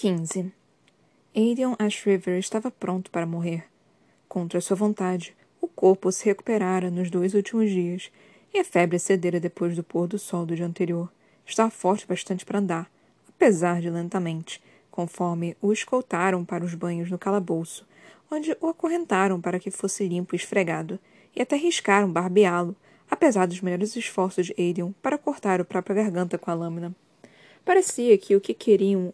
15. Aiden Ashriver estava pronto para morrer. Contra sua vontade, o corpo se recuperara nos dois últimos dias e a febre cedera depois do pôr do sol do dia anterior. Estava forte bastante para andar, apesar de lentamente, conforme o escoltaram para os banhos no calabouço, onde o acorrentaram para que fosse limpo e esfregado, e até riscaram barbeá-lo, apesar dos melhores esforços de Aiden para cortar a própria garganta com a lâmina. Parecia que o que queriam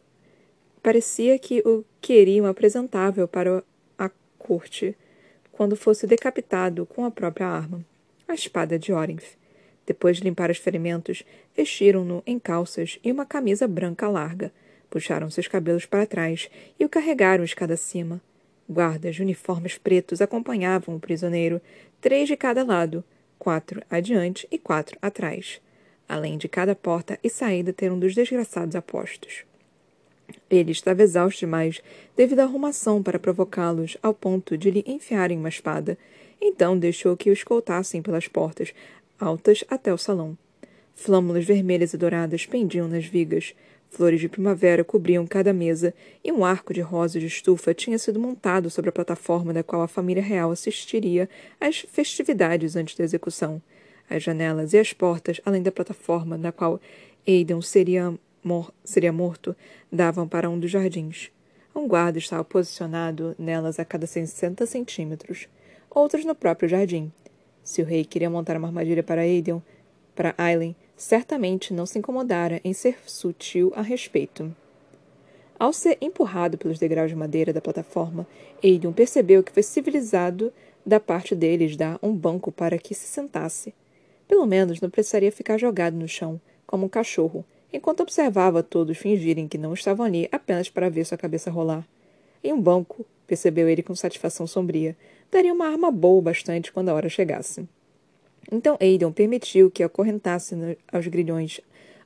parecia que o queriam apresentável para a corte quando fosse decapitado com a própria arma, a espada de Orinth. Depois de limpar os ferimentos, vestiram-no em calças e uma camisa branca larga, puxaram seus cabelos para trás e o carregaram escada acima. Guardas de uniformes pretos acompanhavam o prisioneiro, três de cada lado, quatro adiante e quatro atrás, além de cada porta e saída ter um dos desgraçados apostos. Ele estava exausto demais devido à arrumação para provocá-los ao ponto de lhe enfiarem uma espada. Então deixou que o escoltassem pelas portas, altas até o salão. Flâmulas vermelhas e douradas pendiam nas vigas. Flores de primavera cobriam cada mesa, e um arco de rosa de estufa tinha sido montado sobre a plataforma da qual a família real assistiria às festividades antes da execução. As janelas e as portas, além da plataforma na qual Aidan seria, mor seria morto, davam para um dos jardins. Um guarda estava posicionado nelas a cada 60 centímetros, outros no próprio jardim. Se o rei queria montar uma armadilha para Aidan, para Aileen, certamente não se incomodara em ser sutil a respeito. Ao ser empurrado pelos degraus de madeira da plataforma, Aidan percebeu que foi civilizado da parte deles dar um banco para que se sentasse. Pelo menos não precisaria ficar jogado no chão, como um cachorro, enquanto observava todos fingirem que não estavam ali apenas para ver sua cabeça rolar. Em um banco, percebeu ele com satisfação sombria, daria uma arma boa bastante quando a hora chegasse. Então Aidan permitiu que acorrentasse aos grilhões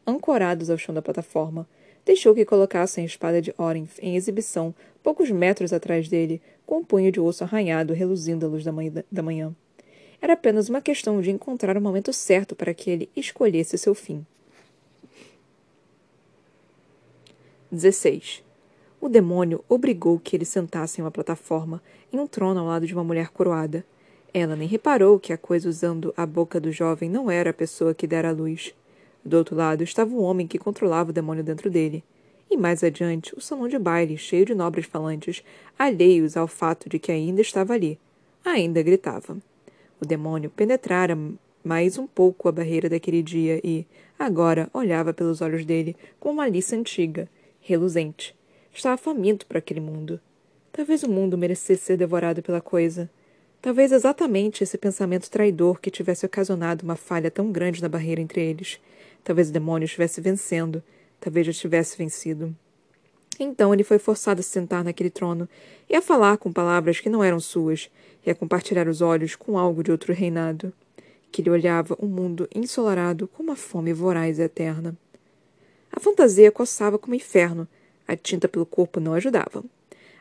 ancorados ao chão da plataforma. Deixou que colocassem a espada de Orinth em exibição poucos metros atrás dele, com um punho de osso arranhado reluzindo à luz da manhã. Era apenas uma questão de encontrar o momento certo para que ele escolhesse seu fim. 16. O demônio obrigou que ele sentasse em uma plataforma, em um trono ao lado de uma mulher coroada. Ela nem reparou que a coisa usando a boca do jovem não era a pessoa que dera a luz. Do outro lado estava o homem que controlava o demônio dentro dele. E mais adiante, o salão de baile, cheio de nobres falantes, alheios ao fato de que ainda estava ali. Ainda gritava. O demônio penetrara mais um pouco a barreira daquele dia e, agora, olhava pelos olhos dele com uma malícia antiga, reluzente. Estava faminto para aquele mundo. Talvez o mundo merecesse ser devorado pela coisa. Talvez exatamente esse pensamento traidor que tivesse ocasionado uma falha tão grande na barreira entre eles. Talvez o demônio estivesse vencendo. Talvez já tivesse vencido. Então ele foi forçado a se sentar naquele trono e a falar com palavras que não eram suas, e a compartilhar os olhos com algo de outro reinado, que lhe olhava o um mundo ensolarado com uma fome voraz e eterna. A fantasia coçava como inferno, a tinta pelo corpo não ajudava.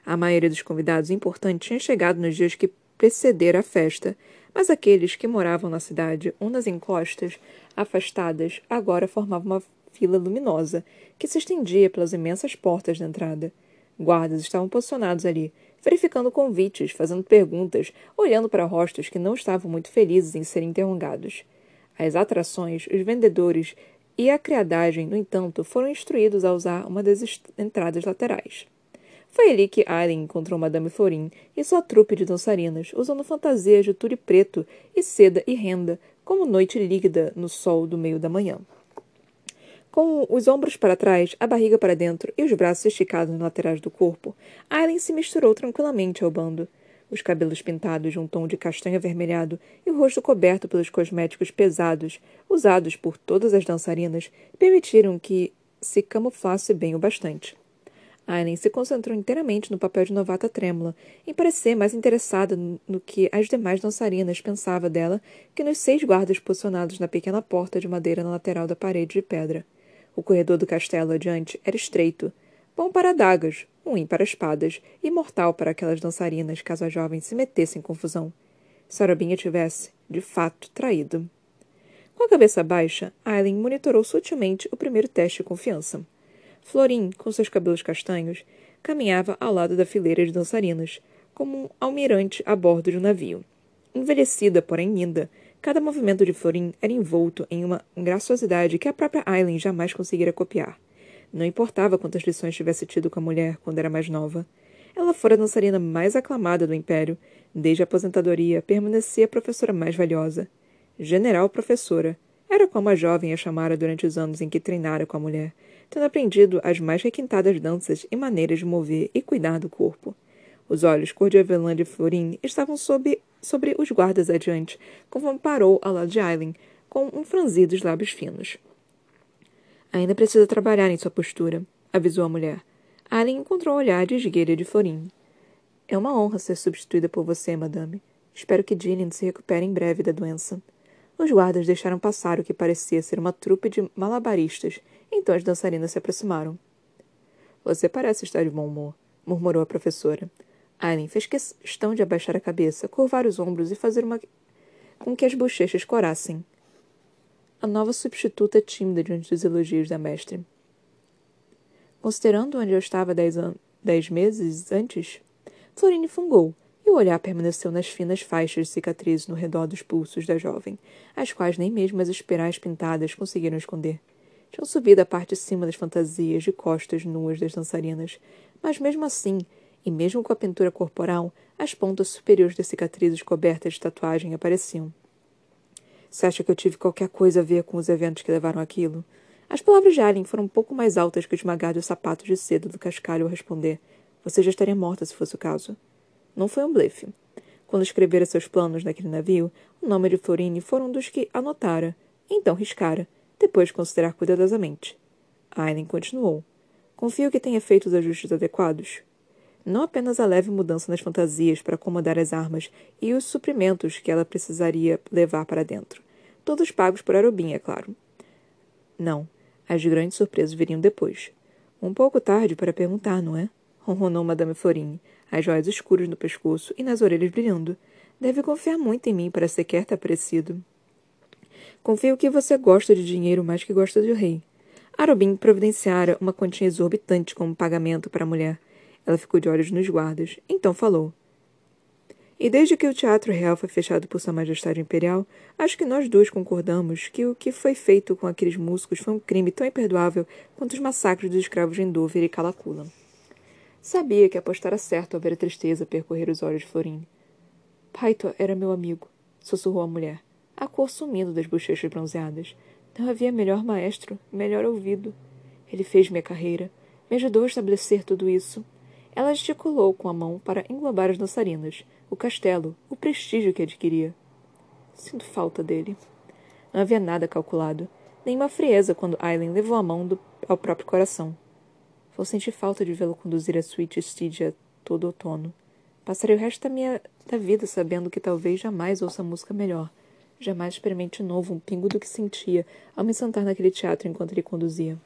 A maioria dos convidados importantes tinha chegado nos dias que precederam a festa, mas aqueles que moravam na cidade ou nas encostas afastadas agora formavam uma fila luminosa que se estendia pelas imensas portas da entrada. Guardas estavam posicionados ali, verificando convites, fazendo perguntas, olhando para rostos que não estavam muito felizes em serem interrogados. As atrações, os vendedores e a criadagem, no entanto, foram instruídos a usar uma das entradas laterais. Foi ali que Aileen encontrou Madame Florin e sua trupe de dançarinas, usando fantasias de tule preto e seda e renda, como noite líquida no sol do meio da manhã. Com os ombros para trás, a barriga para dentro e os braços esticados nas laterais do corpo, Aileen se misturou tranquilamente ao bando. Os cabelos pintados de um tom de castanho avermelhado e o rosto coberto pelos cosméticos pesados, usados por todas as dançarinas, permitiram que se camuflasse bem o bastante. Aileen se concentrou inteiramente no papel de novata trêmula, em parecer mais interessada no que as demais dançarinas pensavam dela que nos seis guardas posicionados na pequena porta de madeira na lateral da parede de pedra. O corredor do castelo adiante era estreito, bom para adagas, ruim para espadas e mortal para aquelas dançarinas caso a jovem se metesse em confusão. Sarabinha tivesse, de fato, traído. Com a cabeça baixa, Aileen monitorou sutilmente o primeiro teste de confiança. Florim, com seus cabelos castanhos, caminhava ao lado da fileira de dançarinas, como um almirante a bordo de um navio. Envelhecida, porém linda, cada movimento de Florim era envolto em uma graciosidade que a própria Aileen jamais conseguira copiar. Não importava quantas lições tivesse tido com a mulher quando era mais nova. Ela fora a dançarina mais aclamada do Império. Desde a aposentadoria, permanecia a professora mais valiosa. General professora. Era como a jovem a chamara durante os anos em que treinara com a mulher, tendo aprendido as mais requintadas danças e maneiras de mover e cuidar do corpo. Os olhos cor de avelã de Florin estavam sob, sobre os guardas adiante, conforme parou ao lado de Aileen, com um franzido dos lábios finos. Ainda precisa trabalhar em sua postura, avisou a mulher. Aileen encontrou o olhar de esgueira de Florin. É uma honra ser substituída por você, madame. Espero que Gillian se recupere em breve da doença. Os guardas deixaram passar o que parecia ser uma trupe de malabaristas, então as dançarinas se aproximaram. Você parece estar de bom humor, murmurou a professora. Aileen fez questão de abaixar a cabeça, curvar os ombros e fazer uma. com que as bochechas corassem. A nova substituta tímida diante dos elogios da mestre. Considerando onde eu estava dez, dez meses antes, Florine fungou, e o olhar permaneceu nas finas faixas de cicatrizes no redor dos pulsos da jovem, as quais nem mesmo as espirais pintadas conseguiram esconder. Tinham subido a parte de cima das fantasias de costas nuas das dançarinas, mas mesmo assim e mesmo com a pintura corporal, as pontas superiores das cicatrizes cobertas de tatuagem apareciam. Você acha que eu tive qualquer coisa a ver com os eventos que levaram aquilo? As palavras de Alien foram um pouco mais altas que o esmagar dos sapatos de seda do cascalho ao responder. Você já estaria morta se fosse o caso. Não foi um blefe. Quando escrevera seus planos naquele navio, o nome de Florine foram um dos que anotara, então riscara, depois de considerar cuidadosamente. Aileen continuou. Confio que tenha feito os ajustes adequados não apenas a leve mudança nas fantasias para acomodar as armas e os suprimentos que ela precisaria levar para dentro. Todos pagos por Arobin, é claro. Não, as grandes surpresas viriam depois. Um pouco tarde para perguntar, não é? ronronou Madame Florine, as joias escuras no pescoço e nas orelhas brilhando. Deve confiar muito em mim para sequer ter aparecido. Confio que você gosta de dinheiro mais que gosta do rei. Arobin providenciara uma quantia exorbitante como pagamento para a mulher ela ficou de olhos nos guardas, então falou. E desde que o Teatro Real foi fechado por Sua Majestade Imperial, acho que nós duas concordamos que o que foi feito com aqueles músicos foi um crime tão imperdoável quanto os massacres dos escravos de Endover e Calacula. Sabia que apostara certo ao ver a tristeza percorrer os olhos de Florine. Paito era meu amigo, sussurrou a mulher, a cor sumindo das bochechas bronzeadas. Não havia melhor maestro, melhor ouvido. Ele fez minha carreira, me ajudou a estabelecer tudo isso. Ela gesticulou com a mão para englobar as dançarinas, o castelo, o prestígio que adquiria. Sinto falta dele. Não havia nada calculado, nenhuma frieza quando Aileen levou a mão do, ao próprio coração. Vou sentir falta de vê-lo conduzir a suíte Stygia todo outono. Passarei o resto da minha da vida sabendo que talvez jamais ouça música melhor, jamais experimente novo um pingo do que sentia ao me sentar naquele teatro enquanto ele conduzia.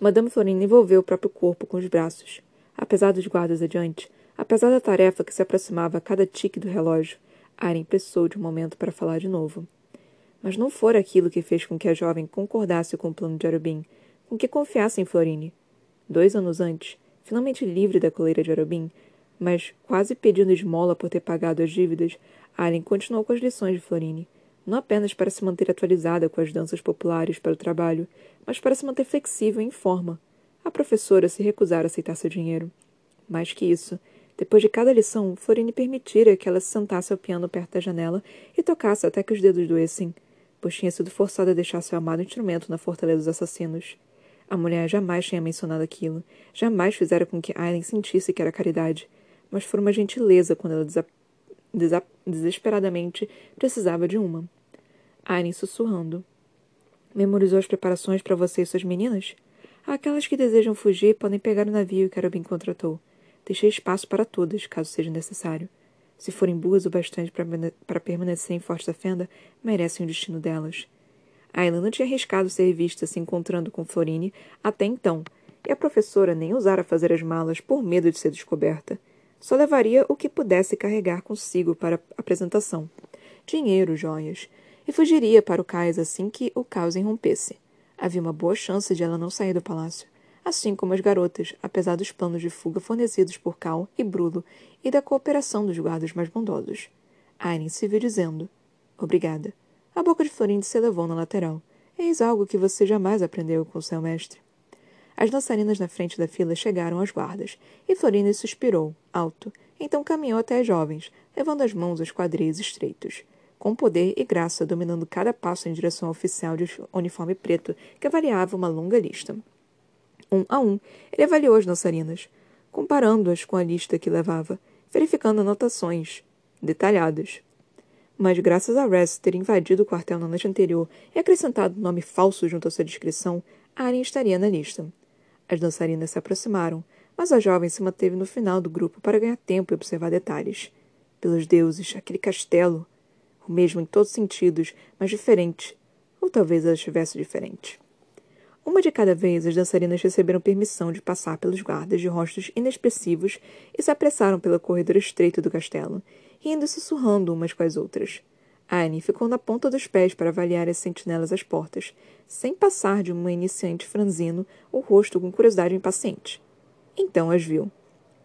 Madame Florine envolveu o próprio corpo com os braços. Apesar dos guardas adiante, apesar da tarefa que se aproximava a cada tique do relógio, Aren pressou de um momento para falar de novo. Mas não fora aquilo que fez com que a jovem concordasse com o plano de Arubim, com que confiasse em Florine. Dois anos antes, finalmente livre da coleira de Arubim, mas quase pedindo esmola por ter pagado as dívidas, Aren continuou com as lições de Florine, não apenas para se manter atualizada com as danças populares para o trabalho, mas para se manter flexível e em forma, a professora se recusara a aceitar seu dinheiro. Mais que isso, depois de cada lição, Florine permitira que ela se sentasse ao piano perto da janela e tocasse até que os dedos doessem, pois tinha sido forçada a deixar seu amado instrumento na fortaleza dos assassinos. A mulher jamais tinha mencionado aquilo, jamais fizera com que Aileen sentisse que era caridade, mas foi uma gentileza quando ela desa desa desesperadamente precisava de uma. Aileen sussurrando. Memorizou as preparações para você e suas meninas? Aquelas que desejam fugir podem pegar o navio que Arabim contratou. Deixei espaço para todas, caso seja necessário. Se forem boas o bastante para permanecer em Forte da Fenda, merecem o destino delas. Ayla não tinha arriscado ser vista se encontrando com Florine até então, e a professora nem ousara fazer as malas por medo de ser descoberta. Só levaria o que pudesse carregar consigo para a apresentação. Dinheiro, joias. E fugiria para o cais assim que o caos irrompesse. Havia uma boa chance de ela não sair do palácio. assim como as garotas, apesar dos planos de fuga fornecidos por Cal e Brulo e da cooperação dos guardas mais bondosos. Aileen se viu dizendo: Obrigada. A boca de Florine se elevou na lateral. Eis algo que você jamais aprendeu com seu mestre. As dançarinas na frente da fila chegaram aos guardas, e Florine suspirou, alto, então caminhou até as jovens, levando as mãos aos quadris estreitos, com poder e graça dominando cada passo em direção ao oficial de uniforme preto, que avaliava uma longa lista. Um a um, ele avaliou as dançarinas, comparando-as com a lista que levava, verificando anotações detalhadas. Mas, graças a Rez ter invadido o quartel na noite anterior e acrescentado um nome falso junto à sua descrição, Arya estaria na lista. As dançarinas se aproximaram, mas a jovem se manteve no final do grupo para ganhar tempo e observar detalhes. Pelos deuses, aquele castelo. O mesmo em todos os sentidos, mas diferente. Ou talvez ela estivesse diferente. Uma de cada vez, as dançarinas receberam permissão de passar pelos guardas de rostos inexpressivos e se apressaram pelo corredor estreito do castelo, rindo e sussurrando umas com as outras. Anne ficou na ponta dos pés para avaliar as sentinelas às portas, sem passar de uma iniciante franzino o rosto com curiosidade impaciente. Então as viu.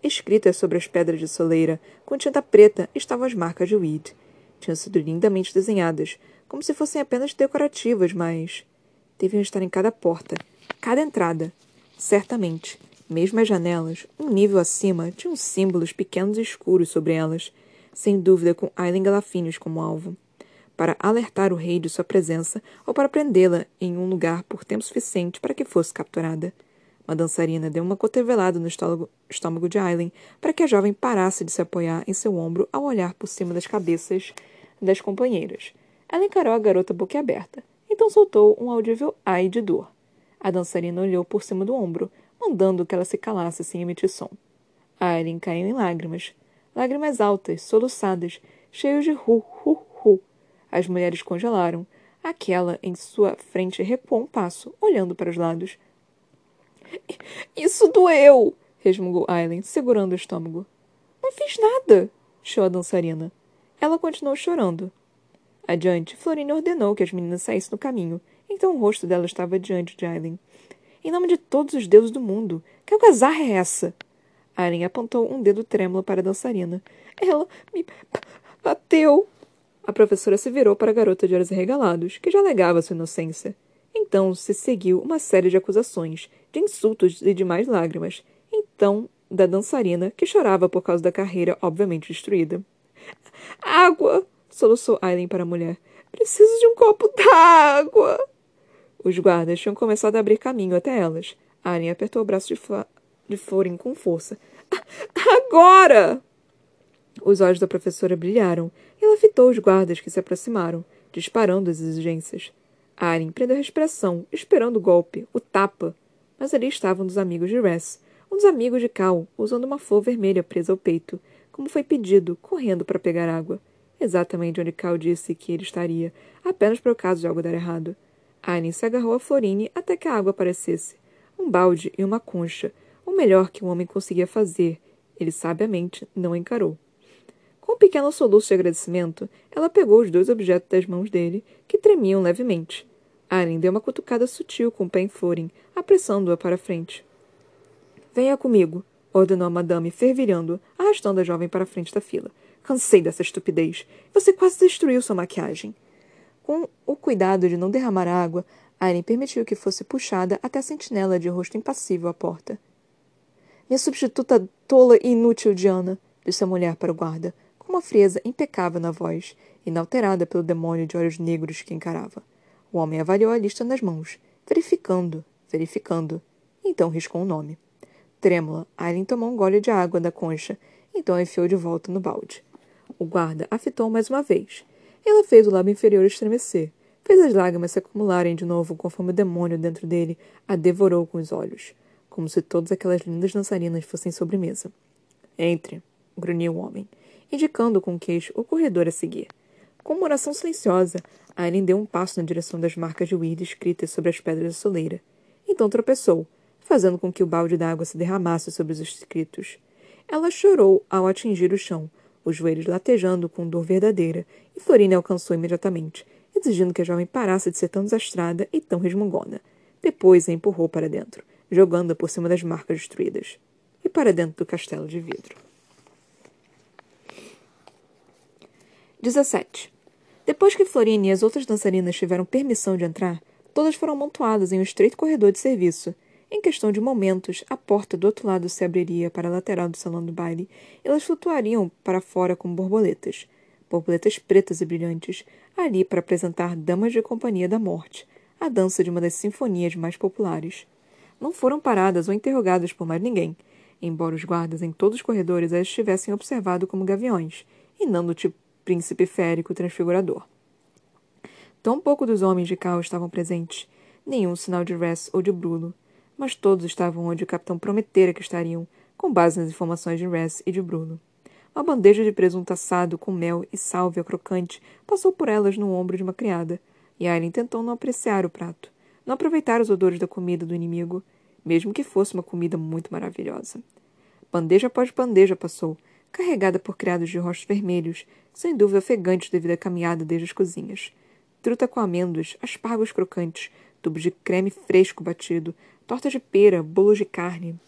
Escritas sobre as pedras de soleira, com tinta preta, estavam as marcas de Weed. Tinham sido lindamente desenhadas, como se fossem apenas decorativas, mas deviam estar em cada porta, cada entrada. Certamente, mesmo as janelas, um nível acima, tinham símbolos pequenos e escuros sobre elas, sem dúvida com Aileen Galafinius como alvo para alertar o rei de sua presença ou para prendê-la em um lugar por tempo suficiente para que fosse capturada. Uma dançarina deu uma cotovelada no estômago de Aileen para que a jovem parasse de se apoiar em seu ombro ao olhar por cima das cabeças das companheiras. Ela encarou a garota boquiaberta, então soltou um audível ai de dor. A dançarina olhou por cima do ombro, mandando que ela se calasse sem emitir som. Aileen caiu em lágrimas. Lágrimas altas, soluçadas, cheias de ru, ru, ru, as mulheres congelaram. Aquela em sua frente recuou um passo, olhando para os lados. Isso doeu! resmungou Aileen, segurando o estômago. Não fiz nada! chiou a dançarina. Ela continuou chorando. Adiante, Florine ordenou que as meninas saíssem do caminho. Então o rosto dela estava diante de Aileen. Em nome de todos os deuses do mundo, que algazarra é essa? Aileen apontou um dedo trêmulo para a dançarina. Ela me bateu! A professora se virou para a garota de olhos regalados, que já alegava sua inocência. Então se seguiu uma série de acusações, de insultos e de mais lágrimas. Então, da dançarina, que chorava por causa da carreira obviamente destruída. Água! soluçou Aileen para a mulher. Preciso de um copo d'água! Os guardas tinham começado a abrir caminho até elas. Aileen apertou o braço de, de Florin com força. Agora! Os olhos da professora brilharam e ela fitou os guardas que se aproximaram, disparando as exigências. Aren prendeu a respiração, esperando o golpe, o tapa. Mas ali estavam dos amigos de Ress, um dos amigos de Cal, usando uma flor vermelha presa ao peito, como foi pedido, correndo para pegar água. Exatamente onde Cal disse que ele estaria, apenas para o caso de algo dar errado. Aren se agarrou a Florine até que a água aparecesse. Um balde e uma concha, o melhor que um homem conseguia fazer. Ele sabiamente não encarou. Com um pequeno soluço de agradecimento, ela pegou os dois objetos das mãos dele, que tremiam levemente. Aren deu uma cutucada sutil com o pé em Florin, apressando-a para a frente. Venha comigo, ordenou a madame, fervilhando, arrastando a jovem para a frente da fila. Cansei dessa estupidez. Você quase destruiu sua maquiagem. Com o cuidado de não derramar água, Aren permitiu que fosse puxada até a sentinela de rosto impassível à porta. Minha substituta tola e inútil, Diana, disse a mulher para o guarda com uma frieza impecável na voz, inalterada pelo demônio de olhos negros que encarava. O homem avaliou a lista nas mãos, verificando, verificando. Então riscou um nome. Trêmula, Aileen tomou um gole de água da concha, então enfiou de volta no balde. O guarda a fitou mais uma vez. Ela fez o lábio inferior estremecer, fez as lágrimas se acumularem de novo conforme o demônio dentro dele a devorou com os olhos, como se todas aquelas lindas dançarinas fossem sobremesa. Entre, grunhiu o homem indicando com o queixo o corredor a seguir. Com uma oração silenciosa, Aileen deu um passo na direção das marcas de weed escritas sobre as pedras da soleira. Então tropeçou, fazendo com que o balde d'água se derramasse sobre os escritos. Ela chorou ao atingir o chão, os joelhos latejando com dor verdadeira, e Florine alcançou imediatamente, exigindo que a jovem parasse de ser tão desastrada e tão resmungona. Depois a empurrou para dentro. jogando-a por cima das marcas destruídas, e para dentro do castelo de vidro. 17. Depois que Florine e as outras dançarinas tiveram permissão de entrar, todas foram amontoadas em um estreito corredor de serviço. Em questão de momentos, a porta do outro lado se abriria para a lateral do salão do baile e elas flutuariam para fora como borboletas. Borboletas pretas e brilhantes, ali para apresentar Damas de Companhia da Morte, a dança de uma das sinfonias mais populares. Não foram paradas ou interrogadas por mais ninguém, embora os guardas em todos os corredores as tivessem observado como gaviões, e não do tipo príncipe férico transfigurador. Tão pouco dos homens de Cal estavam presentes, nenhum sinal de Ress ou de Bruno, mas todos estavam onde o capitão prometera que estariam, com base nas informações de Ress e de Bruno. Uma bandeja de presunto assado com mel e sálvia crocante passou por elas no ombro de uma criada, e Aileen tentou não apreciar o prato, não aproveitar os odores da comida do inimigo, mesmo que fosse uma comida muito maravilhosa. Bandeja após bandeja passou, carregada por criados de rostos vermelhos, sem dúvida ofegantes devido à caminhada desde as cozinhas. Truta com amêndoas, aspargos crocantes, tubos de creme fresco batido, torta de pera, bolos de carne.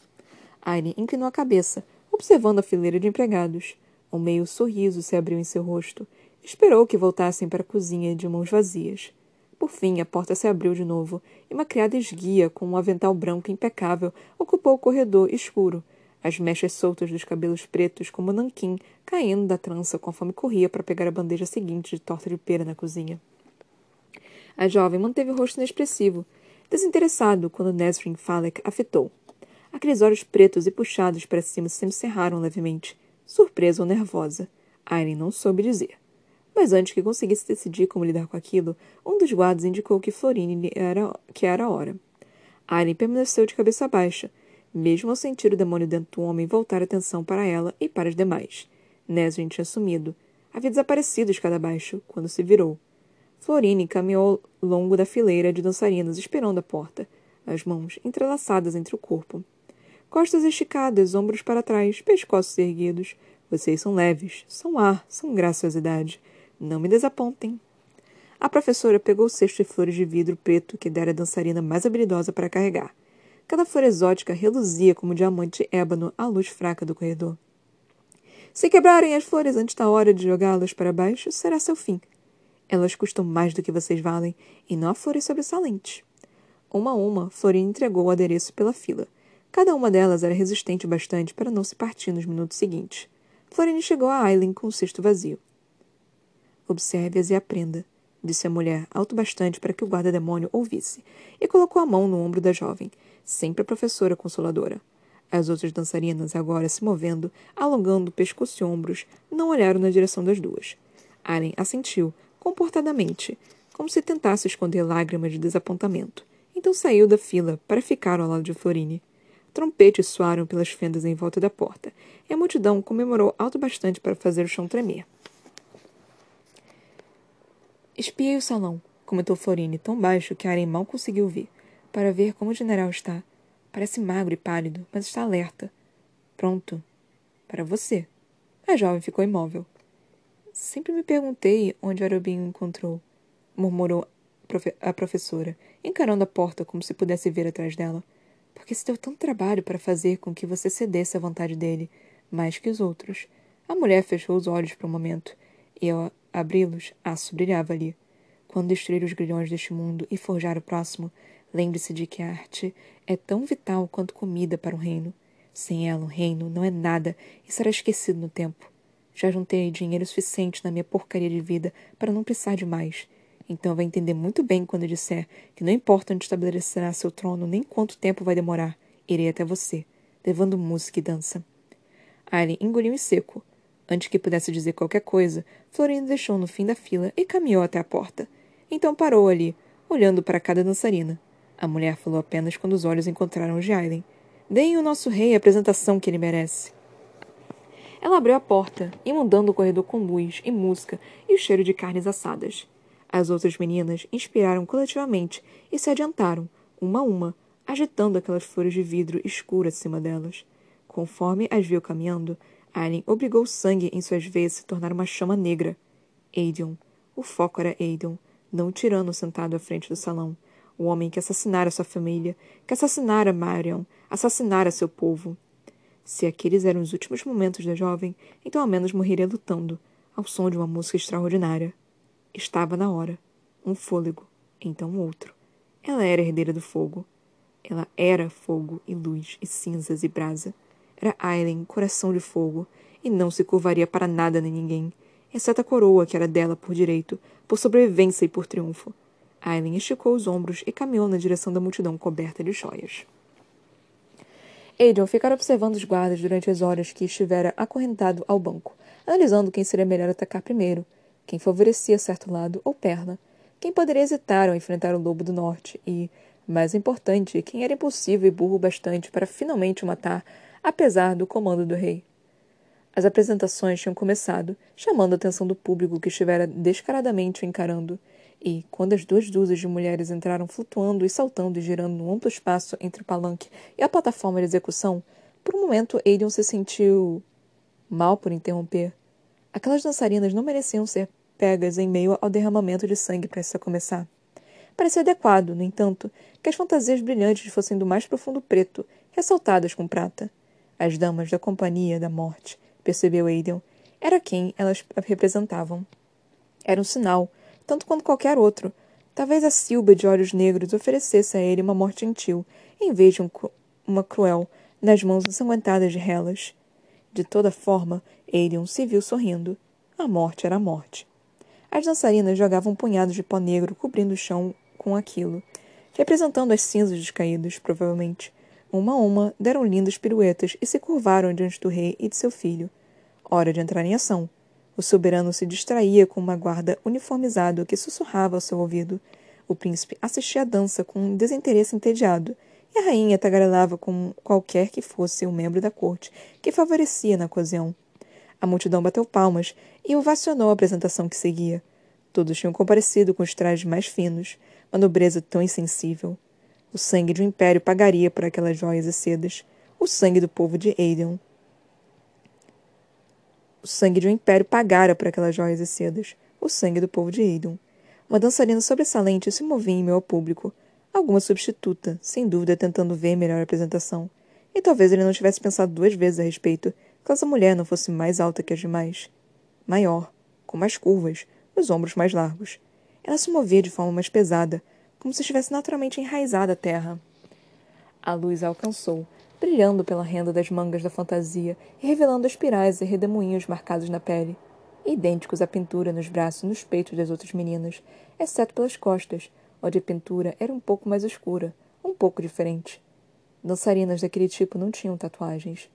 Aileen inclinou a cabeça, observando a fileira de empregados. Um meio sorriso se abriu em seu rosto. Esperou que voltassem para a cozinha de mãos vazias. Por fim, a porta se abriu de novo e uma criada esguia, com um avental branco impecável, ocupou o corredor escuro, as mechas soltas dos cabelos pretos como nanquim caindo da trança conforme corria para pegar a bandeja seguinte de torta de pera na cozinha. A jovem manteve o rosto inexpressivo, desinteressado quando Nesrin Falek afetou. Aqueles olhos pretos e puxados para cima se cerraram levemente, surpresa ou nervosa. Aileen não soube dizer. Mas antes que conseguisse decidir como lidar com aquilo, um dos guardas indicou que Florine era, que era a hora. Aileen permaneceu de cabeça baixa, mesmo ao sentir o demônio dentro do homem voltar a atenção para ela e para os demais. Nesrin tinha sumido. Havia desaparecido escada abaixo, quando se virou. Florine caminhou ao longo da fileira de dançarinas esperando a porta, as mãos entrelaçadas entre o corpo. Costas esticadas, ombros para trás, pescoços erguidos. Vocês são leves, são ar, são graciosidade. Não me desapontem. A professora pegou o cesto de flores de vidro preto que dera a dançarina mais habilidosa para carregar. Cada flor exótica reluzia como diamante ébano à luz fraca do corredor. Se quebrarem as flores antes da hora de jogá-las para baixo, será seu fim. Elas custam mais do que vocês valem, e não há flores sobressalentes. Uma a uma, Florine entregou o adereço pela fila. Cada uma delas era resistente bastante para não se partir nos minutos seguintes. Florine chegou a Aileen com o cesto vazio. Observe-as e aprenda, disse a mulher, alto bastante para que o guarda-demônio ouvisse, e colocou a mão no ombro da jovem, sempre a professora consoladora. As outras dançarinas, agora se movendo, alongando pescoço e ombros, não olharam na direção das duas. Aren assentiu, comportadamente, como se tentasse esconder lágrimas de desapontamento. Então saiu da fila para ficar ao lado de Florine. Trompetes soaram pelas fendas em volta da porta, e a multidão comemorou alto bastante para fazer o chão tremer. Espiei o salão, comentou Florine, tão baixo que Aren mal conseguiu ouvir, para ver como o general está. Parece magro e pálido, mas está alerta. Pronto. Para você. A jovem ficou imóvel. Sempre me perguntei onde Arobin o encontrou, murmurou a professora, encarando a porta como se pudesse ver atrás dela. Porque se deu tanto trabalho para fazer com que você cedesse à vontade dele, mais que os outros. A mulher fechou os olhos por um momento, e ao abri-los, aço brilhava ali. Quando destruir os grilhões deste mundo e forjar o próximo, lembre-se de que a arte é tão vital quanto comida para um reino. Sem ela, um reino não é nada e será esquecido no tempo. Já juntei dinheiro suficiente na minha porcaria de vida para não precisar de mais. Então vai entender muito bem quando eu disser que não importa onde estabelecerá seu trono nem quanto tempo vai demorar, irei até você, levando música e dança. Aileen engoliu em seco, Antes que pudesse dizer qualquer coisa, Florina deixou no fim da fila e caminhou até a porta. Então parou ali, olhando para cada dançarina. A mulher falou apenas quando os olhos encontraram o de Aileen. Deem ao nosso rei a apresentação que ele merece. Ela abriu a porta, inundando o corredor com luz e música e o cheiro de carnes assadas. As outras meninas inspiraram coletivamente e se adiantaram, uma a uma, agitando aquelas flores de vidro escuro acima delas. Conforme as viu caminhando, Alien obrigou o sangue em suas veias a se tornar uma chama negra. Aidan. O foco era Aidan, não o tirano sentado à frente do salão. O homem que assassinara sua família, que assassinara Marion, assassinara seu povo. Se aqueles eram os últimos momentos da jovem, então ao menos morreria lutando, ao som de uma música extraordinária. Estava na hora. Um fôlego, então outro. Ela era herdeira do fogo. Ela era fogo e luz e cinzas e brasa. Era Aileen, coração de fogo, e não se curvaria para nada nem ninguém, exceto a coroa que era dela por direito, por sobrevivência e por triunfo. Aileen esticou os ombros e caminhou na direção da multidão coberta de joias. Adrian ficara observando os guardas durante as horas que estivera acorrentado ao banco, analisando quem seria melhor atacar primeiro, quem favorecia certo lado ou perna, quem poderia hesitar ao enfrentar o lobo do norte e, mais importante, quem era impulsivo e burro bastante para finalmente o matar, apesar do comando do rei. As apresentações tinham começado, chamando a atenção do público que estivera descaradamente o encarando, e, quando as duas dúzias de mulheres entraram flutuando e saltando e girando no amplo espaço entre o palanque e a plataforma de execução, por um momento Aiden se sentiu mal por interromper. Aquelas dançarinas não mereciam ser pegas em meio ao derramamento de sangue prestes a começar. Parecia adequado, no entanto, que as fantasias brilhantes fossem do mais profundo preto, ressaltadas com prata. As damas da companhia da morte, percebeu Aiden, era quem elas representavam. Era um sinal, tanto quanto qualquer outro. Talvez a Silba de olhos negros oferecesse a ele uma morte gentil, em vez de um, uma cruel, nas mãos ensanguentadas de Hellas. De toda forma, Aiden se viu sorrindo. A morte era a morte. As dançarinas jogavam punhados de pó negro cobrindo o chão com aquilo, representando as cinzas dos caídos, provavelmente. Uma a uma, deram lindas piruetas e se curvaram diante do rei e de seu filho. Hora de entrar em ação. O soberano se distraía com uma guarda uniformizado que sussurrava ao seu ouvido. O príncipe assistia à dança com um desinteresse entediado, e a rainha tagarelava com qualquer que fosse o membro da corte que favorecia na ocasião. A multidão bateu palmas e ovacionou a apresentação que seguia. Todos tinham comparecido com os trajes mais finos, uma nobreza tão insensível. O sangue de um império pagaria por aquelas joias e sedas, o sangue do povo de Aedeon. O sangue de um império pagara por aquelas joias e sedas, o sangue do povo de Aedeon. Uma dançarina sobressalente se movia em meio ao público, alguma substituta, sem dúvida tentando ver melhor a apresentação. E talvez ele não tivesse pensado duas vezes a respeito, caso a mulher não fosse mais alta que as demais. Maior, com mais curvas, os ombros mais largos. Ela se movia de forma mais pesada, como se estivesse naturalmente enraizada à terra. A luz a alcançou, brilhando pela renda das mangas da fantasia e revelando espirais e redemoinhos marcados na pele, idênticos à pintura nos braços e nos peitos das outras meninas, exceto pelas costas, onde a pintura era um pouco mais escura, um pouco diferente. Dançarinas daquele tipo não tinham tatuagens.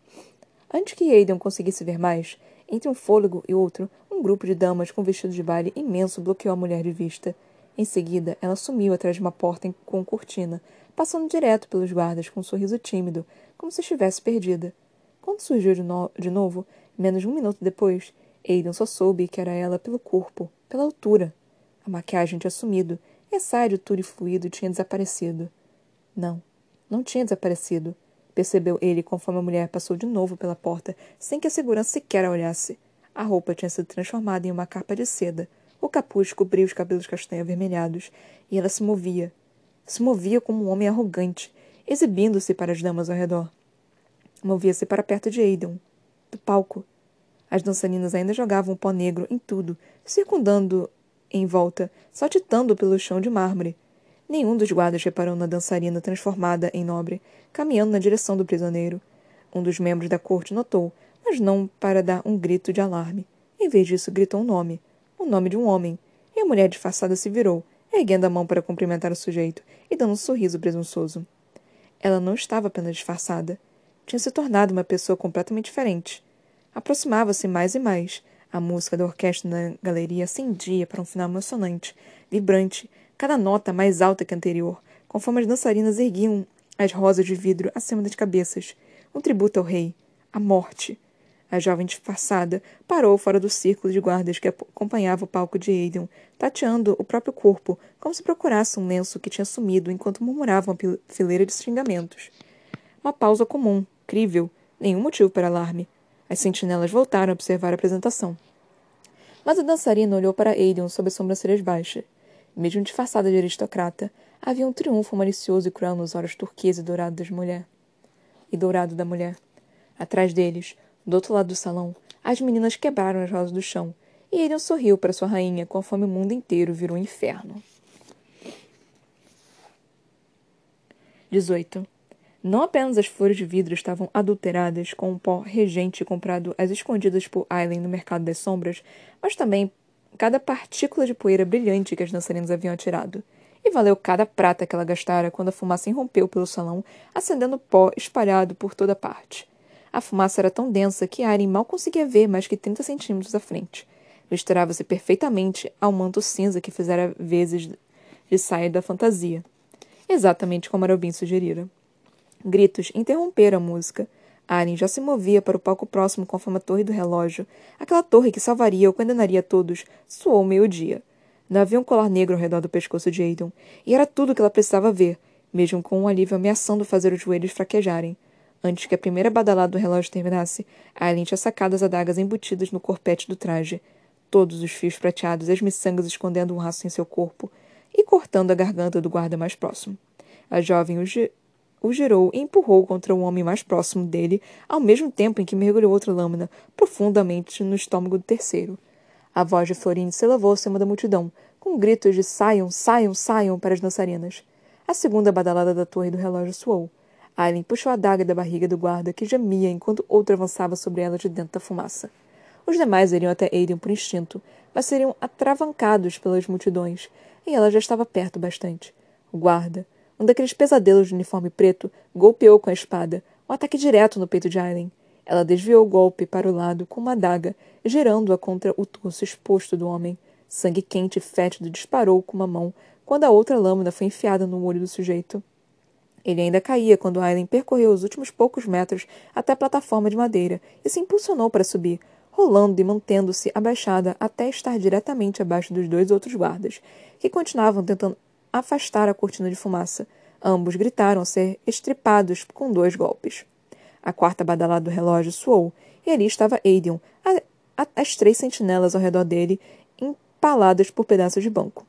Antes que Aiden conseguisse ver mais, entre um fôlego e outro, um grupo de damas com vestido de baile imenso bloqueou a mulher de vista. Em seguida, ela sumiu atrás de uma porta com cortina, passando direto pelos guardas com um sorriso tímido, como se estivesse perdida. Quando surgiu de, no de novo, menos de um minuto depois, Aiden só soube que era ela pelo corpo, pela altura. A maquiagem tinha sumido e a saia de tule fluido tinha desaparecido. Não, não tinha desaparecido percebeu ele conforme a mulher passou de novo pela porta, sem que a segurança sequer a olhasse. A roupa tinha sido transformada em uma capa de seda. O capuz cobria os cabelos castanho avermelhados, e ela se movia. Se movia como um homem arrogante, exibindo-se para as damas ao redor. Movia-se para perto de Aidan, do palco. As dançarinas ainda jogavam pó negro em tudo, circundando em volta, saltitando pelo chão de mármore. Nenhum dos guardas reparou na dançarina transformada em nobre, caminhando na direção do prisioneiro. Um dos membros da corte notou, mas não para dar um grito de alarme. Em vez disso, gritou um nome. O nome de um homem. E a mulher disfarçada se virou, erguendo a mão para cumprimentar o sujeito e dando um sorriso presunçoso. Ela não estava apenas disfarçada. Tinha se tornado uma pessoa completamente diferente. Aproximava-se mais e mais. A música da orquestra na galeria acendia para um final emocionante, vibrante, cada nota mais alta que a anterior, conforme as dançarinas erguiam as rosas de vidro acima das cabeças, um tributo ao rei, a morte. A jovem disfarçada parou fora do círculo de guardas que acompanhava o palco de Aiden, tateando o próprio corpo, como se procurasse um lenço que tinha sumido enquanto murmurava uma fileira de xingamentos. Uma pausa comum, crível, nenhum motivo para alarme. As sentinelas voltaram a observar a apresentação. Mas a dançarina olhou para Aiden sob as sobrancelhas baixas. Mesmo disfarçada de aristocrata, havia um triunfo malicioso e cruel nos olhos turquesa e dourado das mulher. E dourado da mulher. Atrás deles, do outro lado do salão, as meninas quebraram as rosas do chão, e ele sorriu para sua rainha conforme o mundo inteiro virou um inferno. 18. Não apenas as flores de vidro estavam adulteradas com um pó regente comprado às escondidas por Aileen no mercado das sombras, mas também cada partícula de poeira brilhante que as dançarinas haviam atirado. E valeu cada prata que ela gastara quando a fumaça irrompeu pelo salão, acendendo pó espalhado por toda parte. A fumaça era tão densa que Aileen mal conseguia ver mais que 30 centímetros à frente. Misturava-se perfeitamente ao manto cinza que fizera vezes de saia da fantasia. Exatamente como Arobin sugerira. Gritos interromperam a música. Aren já se movia para o palco próximo conforme a torre do relógio. Aquela torre que salvaria ou condenaria todos soou meio-dia. Não havia um colar negro ao redor do pescoço de Aidan, e era tudo o que ela precisava ver, mesmo com um alívio ameaçando fazer os joelhos fraquejarem. Antes que a primeira badalada do relógio terminasse, Aileen tinha sacado as adagas embutidas no corpete do traje, todos os fios prateados e as miçangas escondendo um raço em seu corpo, e cortando a garganta do guarda mais próximo. A jovem o, gi o girou e empurrou contra o homem mais próximo dele, ao mesmo tempo em que mergulhou outra lâmina profundamente no estômago do terceiro. A voz de Florine se elevou acima da multidão, com gritos de saiam, saiam, saiam para as dançarinas. A segunda badalada da torre do relógio soou. Aileen puxou a daga da barriga do guarda, que gemia enquanto outro avançava sobre ela de dentro da fumaça. Os demais iriam até Aiden por instinto, mas seriam atravancados pelas multidões, e ela já estava perto bastante. O guarda, um daqueles pesadelos de uniforme preto, golpeou com a espada, um ataque direto no peito de Aileen. Ela desviou o golpe para o lado com uma adaga, girando-a contra o torso exposto do homem. Sangue quente e fétido disparou com uma mão, quando a outra lâmina foi enfiada no olho do sujeito. Ele ainda caía quando Aileen percorreu os últimos poucos metros até a plataforma de madeira e se impulsionou para subir, rolando e mantendo-se abaixada até estar diretamente abaixo dos dois outros guardas, que continuavam tentando afastar a cortina de fumaça. Ambos gritaram ser estripados com dois golpes. A quarta badalada do relógio soou, e ali estava Aidan, as três sentinelas ao redor dele, empaladas por pedaços de banco.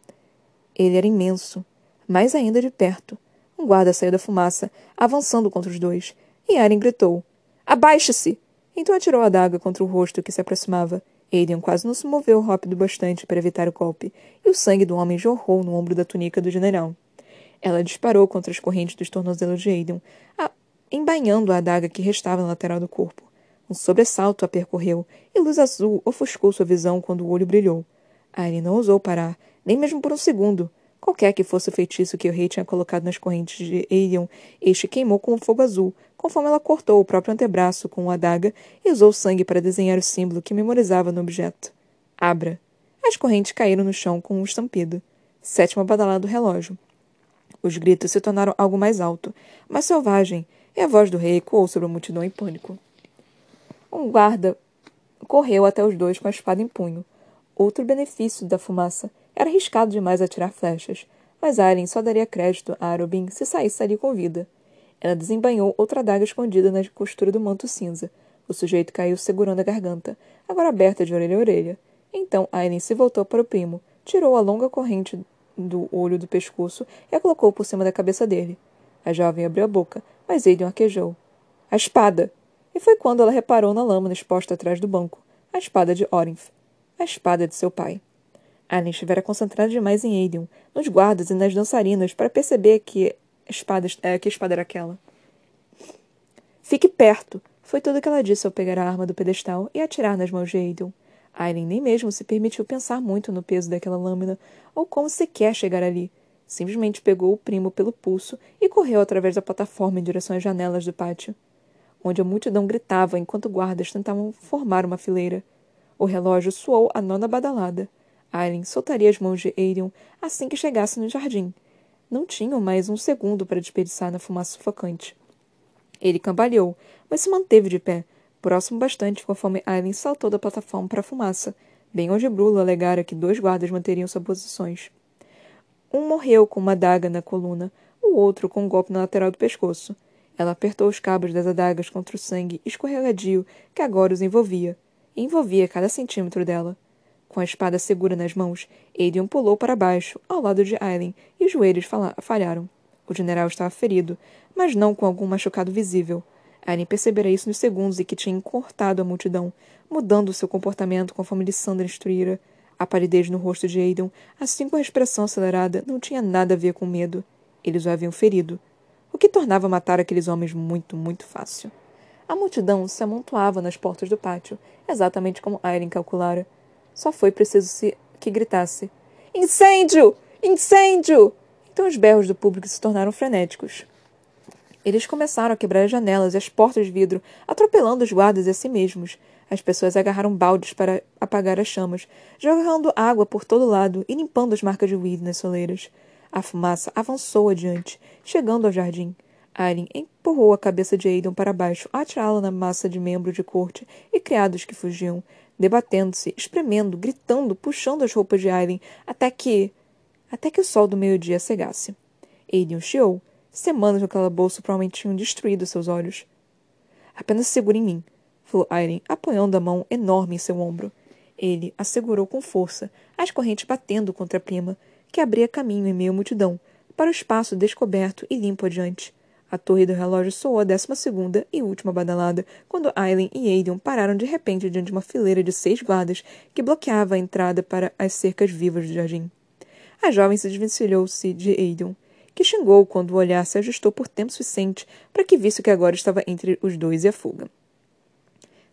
Ele era imenso, mais ainda de perto. Um guarda saiu da fumaça, avançando contra os dois, e Aren gritou: Abaixe-se! Então atirou a daga contra o rosto que se aproximava. Aiden quase não se moveu rápido bastante para evitar o golpe, e o sangue do homem jorrou no ombro da túnica do general. Ela disparou contra as correntes dos tornozelos de Aiden, a... embainhando a adaga que restava na lateral do corpo. Um sobressalto a percorreu, e luz azul ofuscou sua visão quando o olho brilhou. Aiden não ousou parar, nem mesmo por um segundo. Qualquer que fosse o feitiço que o rei tinha colocado nas correntes de Aiden, este queimou com um fogo azul, conforme ela cortou o próprio antebraço com uma adaga e usou sangue para desenhar o símbolo que memorizava no objeto. Abra. As correntes caíram no chão com um estampido. Sétima badalada do relógio. Os gritos se tornaram algo mais alto, mais selvagem, e a voz do rei ecoou sobre a multidão em pânico. Um guarda correu até os dois com a espada em punho. Outro benefício da fumaça era arriscado demais atirar flechas, mas Aileen só daria crédito a Arobin se saísse ali com vida. Ela desembanhou outra adaga escondida na costura do manto cinza. O sujeito caiu segurando a garganta, agora aberta de orelha a orelha. Então Aileen se voltou para o primo, tirou a longa corrente do olho do pescoço e a colocou por cima da cabeça dele. A jovem abriu a boca, mas Aiden arquejou. A espada! E foi quando ela reparou na lâmina exposta atrás do banco. A espada de Orinth. A espada de seu pai. Aileen estivera concentrada demais em Aiden, nos guardas e nas dançarinas, para perceber que espada, é, que espada era aquela? Fique perto! Foi tudo que ela disse ao pegar a arma do pedestal e atirar nas mãos de Aiden. Aileen nem mesmo se permitiu pensar muito no peso daquela lâmina ou como sequer chegar ali. Simplesmente pegou o primo pelo pulso e correu através da plataforma em direção às janelas do pátio, onde a multidão gritava enquanto guardas tentavam formar uma fileira. O relógio soou a nona badalada. Aileen soltaria as mãos de Aiden assim que chegasse no jardim, não tinham mais um segundo para desperdiçar na fumaça sufocante. Ele cambaleou, mas se manteve de pé, próximo bastante conforme Aileen saltou da plataforma para a fumaça, bem onde Brula alegara que dois guardas manteriam suas posições. Um morreu com uma adaga na coluna, o outro com um golpe na lateral do pescoço. Ela apertou os cabos das adagas contra o sangue escorregadio que agora os envolvia, envolvia cada centímetro dela. Com a espada segura nas mãos, Aedion pulou para baixo, ao lado de Aileen, e os joelhos falharam. O general estava ferido, mas não com algum machucado visível. Aileen percebera isso nos segundos e que tinha encurtado a multidão, mudando seu comportamento conforme Lissandra instruíra. A palidez no rosto de Aiden, assim como a expressão acelerada, não tinha nada a ver com medo. Eles o haviam ferido, o que tornava matar aqueles homens muito, muito fácil. A multidão se amontoava nas portas do pátio, exatamente como Aileen calculara. Só foi preciso que gritasse: Incêndio! Incêndio! Então os berros do público se tornaram frenéticos. Eles começaram a quebrar as janelas e as portas de vidro, atropelando os guardas e a si mesmos. As pessoas agarraram baldes para apagar as chamas, jogando água por todo lado e limpando as marcas de weed nas soleiras. A fumaça avançou adiante, chegando ao jardim. Aileen empurrou a cabeça de Aidan para baixo, atirá-la na massa de membros de corte e criados que fugiam, debatendo-se, espremendo, gritando, puxando as roupas de Aileen, até que... até que o sol do meio-dia cegasse. Aidan chiou. Semanas no calabouço provavelmente tinham destruído seus olhos. Apenas segure em mim, falou Aileen, apoiando a mão enorme em seu ombro. Ele a segurou com força, as correntes batendo contra a prima, que abria caminho em meio à multidão, para o espaço descoberto e limpo adiante. A torre do relógio soou a décima segunda e última badalada, quando Aileen e Aidan pararam de repente diante de uma fileira de seis guardas que bloqueava a entrada para as cercas vivas do jardim. A jovem se desvencilhou-se de Aidan, que xingou quando o olhar se ajustou por tempo suficiente para que visse que agora estava entre os dois e a fuga.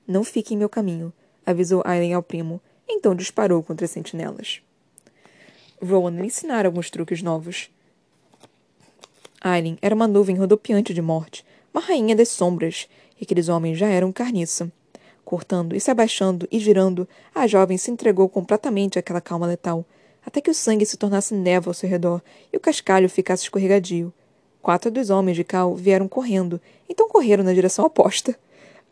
Não fique em meu caminho, avisou Aileen ao primo. Então disparou contra as sentinelas. Rowan lhe ensinara alguns truques novos. Aileen era uma nuvem rodopiante de morte, uma rainha das sombras, e aqueles homens já eram carniça. Cortando e se abaixando e girando, a jovem se entregou completamente àquela calma letal, até que o sangue se tornasse névoa ao seu redor e o cascalho ficasse escorregadio. Quatro dos homens de Cal vieram correndo, então correram na direção oposta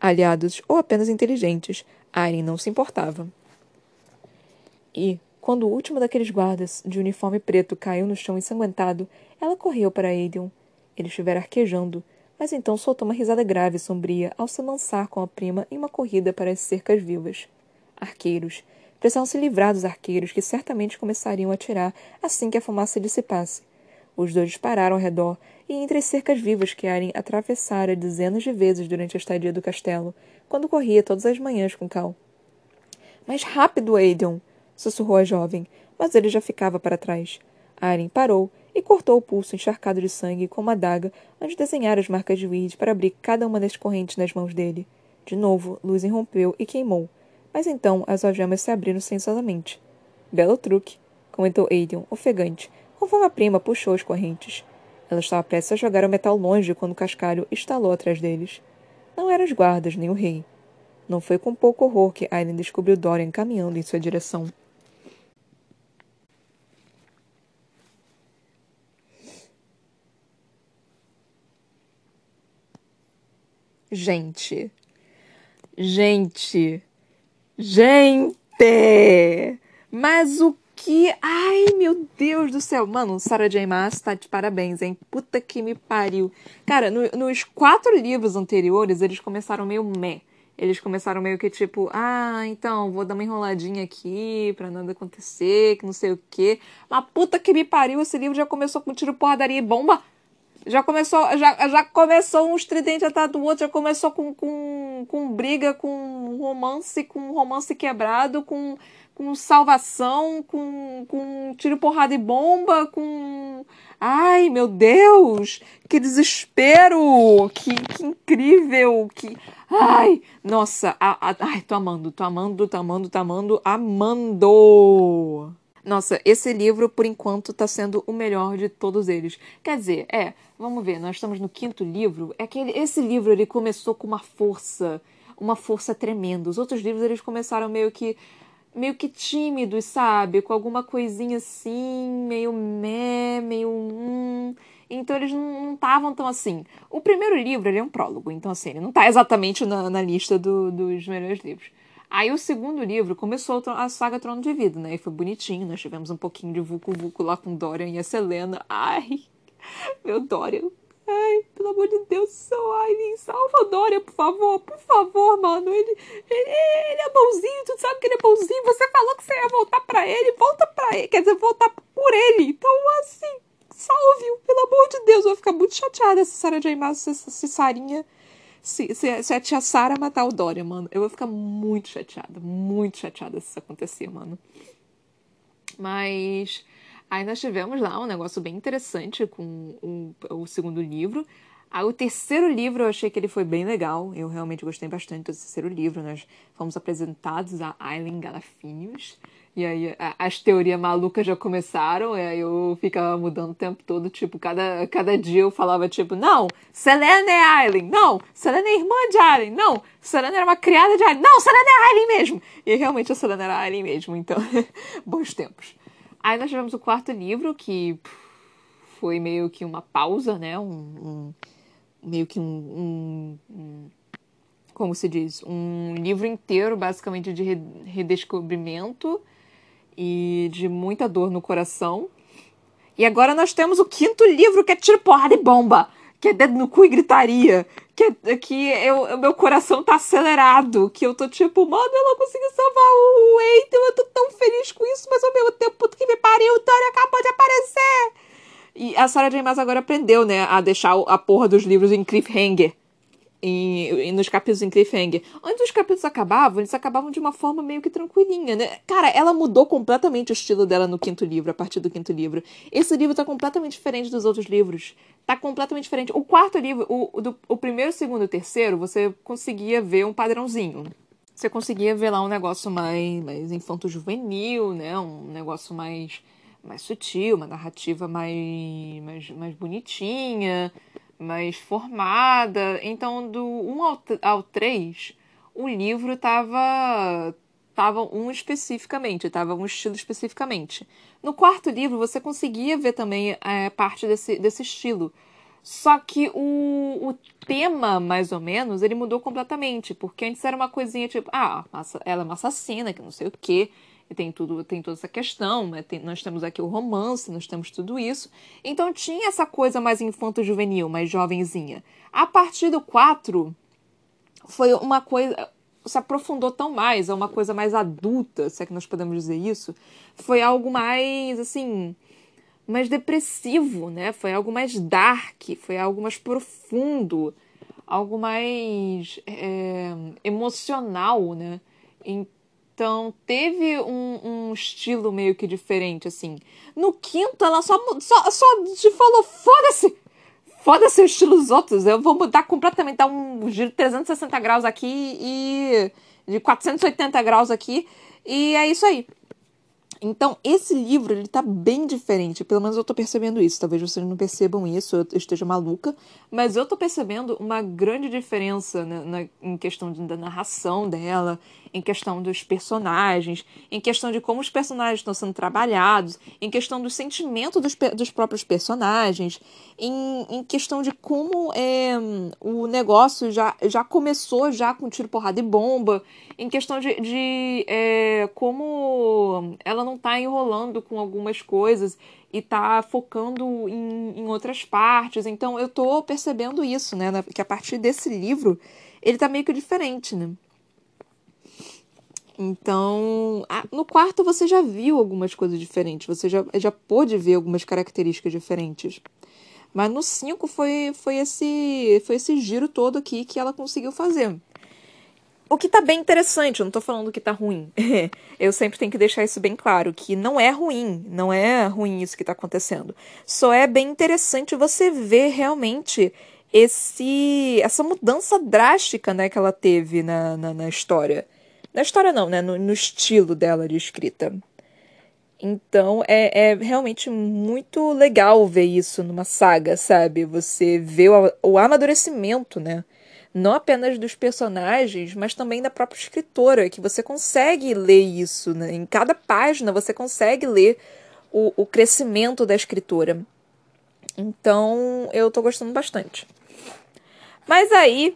aliados ou apenas inteligentes, Aileen não se importava. E, quando o último daqueles guardas, de uniforme preto, caiu no chão ensanguentado, ela correu para Aiden. Ele estivera arquejando, mas então soltou uma risada grave e sombria ao se lançar com a prima em uma corrida para as cercas vivas. Arqueiros. Precisavam se livrar dos arqueiros que certamente começariam a atirar assim que a fumaça dissipasse. Os dois pararam ao redor e entre as cercas vivas que Aren atravessara dezenas de vezes durante a estadia do castelo, quando corria todas as manhãs com Cal. Mais rápido, Aiden! sussurrou a jovem, mas ele já ficava para trás. Aren parou e cortou o pulso encharcado de sangue com uma adaga antes de desenhar as marcas de Weed para abrir cada uma das correntes nas mãos dele. De novo, luz irrompeu e queimou, mas então as algemas se abriram sensualmente. Belo truque, comentou Aiden, ofegante, conforme a prima puxou as correntes. Ela estava prestes a jogar o metal longe quando o cascalho estalou atrás deles. Não eram os guardas, nem o rei. Não foi com pouco horror que Aileen descobriu Dorian caminhando em sua direção. Gente. Gente. Gente! Mas o que. Ai, meu Deus do céu. Mano, Sarah J. Maas tá de parabéns, hein? Puta que me pariu. Cara, no, nos quatro livros anteriores, eles começaram meio meh. Eles começaram meio que tipo, ah, então, vou dar uma enroladinha aqui pra nada acontecer, que não sei o quê. Mas puta que me pariu, esse livro já começou com tiro, porradaria e bomba. Já começou, já, já começou um estridente atrás do outro, já começou com, com, com briga, com romance, com romance quebrado, com com salvação, com, com tiro, porrada e bomba, com. Ai, meu Deus! Que desespero! Que, que incrível! Que. Ai! Nossa! A, a, ai, tô amando, tô amando, tô amando, tô amando, amando! Nossa, esse livro, por enquanto, tá sendo o melhor de todos eles. Quer dizer, é, vamos ver, nós estamos no quinto livro. É que ele, esse livro ele começou com uma força, uma força tremenda. Os outros livros eles começaram meio que meio que tímidos, sabe? Com alguma coisinha assim, meio meh, meio hum. Então eles não estavam tão assim. O primeiro livro ele é um prólogo, então assim, ele não está exatamente na, na lista do, dos melhores livros. Aí o segundo livro começou a saga Trono de Vida, né? E foi bonitinho, nós tivemos um pouquinho de Vucu Vucu lá com Dorian e a Selena. Ai, meu Dorian. Ai, pelo amor de Deus, Aileen, salva a Dória, por favor, por favor, mano. Ele, ele, ele é bonzinho, tu sabe que ele é bonzinho. Você falou que você ia voltar pra ele, volta pra ele, quer dizer, voltar por ele. Então, assim, salve-o, pelo amor de Deus. Eu vou ficar muito chateada se Sarah J. Maas, se, se Sarinha, se, se, se a tia Sarah matar o Dória, mano. Eu vou ficar muito chateada, muito chateada se isso acontecer, mano. Mas Aí nós tivemos lá um negócio bem interessante com o, o segundo livro. Aí o terceiro livro eu achei que ele foi bem legal. Eu realmente gostei bastante do terceiro livro. Nós fomos apresentados a Aileen Galafinius. E aí as teorias malucas já começaram. E aí eu ficava mudando o tempo todo. Tipo, cada, cada dia eu falava tipo, não, Selena é Aileen. Não, Selena é irmã de Aileen. Não, Selena era uma criada de Aileen. Não, Selena é Aileen mesmo. E realmente a Selena era Aileen mesmo. Então, bons tempos. Aí nós tivemos o quarto livro, que foi meio que uma pausa, né? Um, um meio que um, um, um, Como se diz? Um livro inteiro, basicamente, de redescobrimento e de muita dor no coração. E agora nós temos o quinto livro, que é Tiro, Porrada e Bomba que é dedo no cu e gritaria, que, que eu, meu coração tá acelerado, que eu tô tipo, mano, ela conseguiu salvar o Eitan, eu tô tão feliz com isso, mas ao mesmo tempo, puto que me pariu, o Tony acabou de aparecer. E a Sarah J. Maas agora aprendeu, né, a deixar a porra dos livros em cliffhanger em, nos capítulos em cliffhanger. Antes os capítulos acabavam, eles acabavam de uma forma meio que tranquilinha, né? Cara, ela mudou completamente o estilo dela no quinto livro, a partir do quinto livro. Esse livro tá completamente diferente dos outros livros. Tá completamente diferente. O quarto livro, o, do, o primeiro, segundo e o terceiro, você conseguia ver um padrãozinho. Você conseguia ver lá um negócio mais, mais infanto-juvenil, né? Um negócio mais, mais sutil, uma narrativa mais, mais, mais bonitinha mais formada. Então, do 1 ao, ao 3, o livro estava tava um especificamente, estava um estilo especificamente. No quarto livro, você conseguia ver também é, parte desse, desse estilo. Só que o, o tema, mais ou menos, ele mudou completamente. Porque antes era uma coisinha tipo, ah, ela é uma assassina, que não sei o quê tem tudo, tem toda essa questão, né? tem, nós temos aqui o romance, nós temos tudo isso. Então tinha essa coisa mais infanto-juvenil, mais jovenzinha. A partir do 4, foi uma coisa. Se aprofundou tão mais, é uma coisa mais adulta, se é que nós podemos dizer isso. Foi algo mais, assim, mais depressivo, né? Foi algo mais dark, foi algo mais profundo, algo mais é, emocional, né? Então, teve um, um, estilo meio que diferente, assim. No quinto, ela só, só, só te falou: foda-se! Foda-se o estilo dos outros. Eu vou mudar completamente, dar um giro de 360 graus aqui e. de 480 graus aqui. E é isso aí. Então, esse livro, ele tá bem diferente. Pelo menos eu tô percebendo isso. Talvez vocês não percebam isso, eu esteja maluca. Mas eu tô percebendo uma grande diferença na, na, em questão de, da narração dela, em questão dos personagens, em questão de como os personagens estão sendo trabalhados, em questão do sentimento dos, dos próprios personagens, em, em questão de como é, o negócio já, já começou já com tiro, porrada e bomba, em questão de, de é, como ela não está enrolando com algumas coisas e está focando em, em outras partes. Então eu estou percebendo isso, né? Que a partir desse livro ele está meio que diferente, né? Então, no quarto você já viu algumas coisas diferentes, você já, já pôde ver algumas características diferentes. Mas no 5 foi, foi, esse, foi esse giro todo aqui que ela conseguiu fazer. O que tá bem interessante, eu não tô falando que tá ruim. eu sempre tenho que deixar isso bem claro, que não é ruim, não é ruim isso que tá acontecendo. Só é bem interessante você ver realmente esse essa mudança drástica né, que ela teve na, na, na história. Na história não, né? No, no estilo dela de escrita. Então é, é, realmente muito legal ver isso numa saga, sabe? Você vê o, o amadurecimento, né? Não apenas dos personagens, mas também da própria escritora, que você consegue ler isso, né? Em cada página você consegue ler o, o crescimento da escritora. Então eu tô gostando bastante. Mas aí,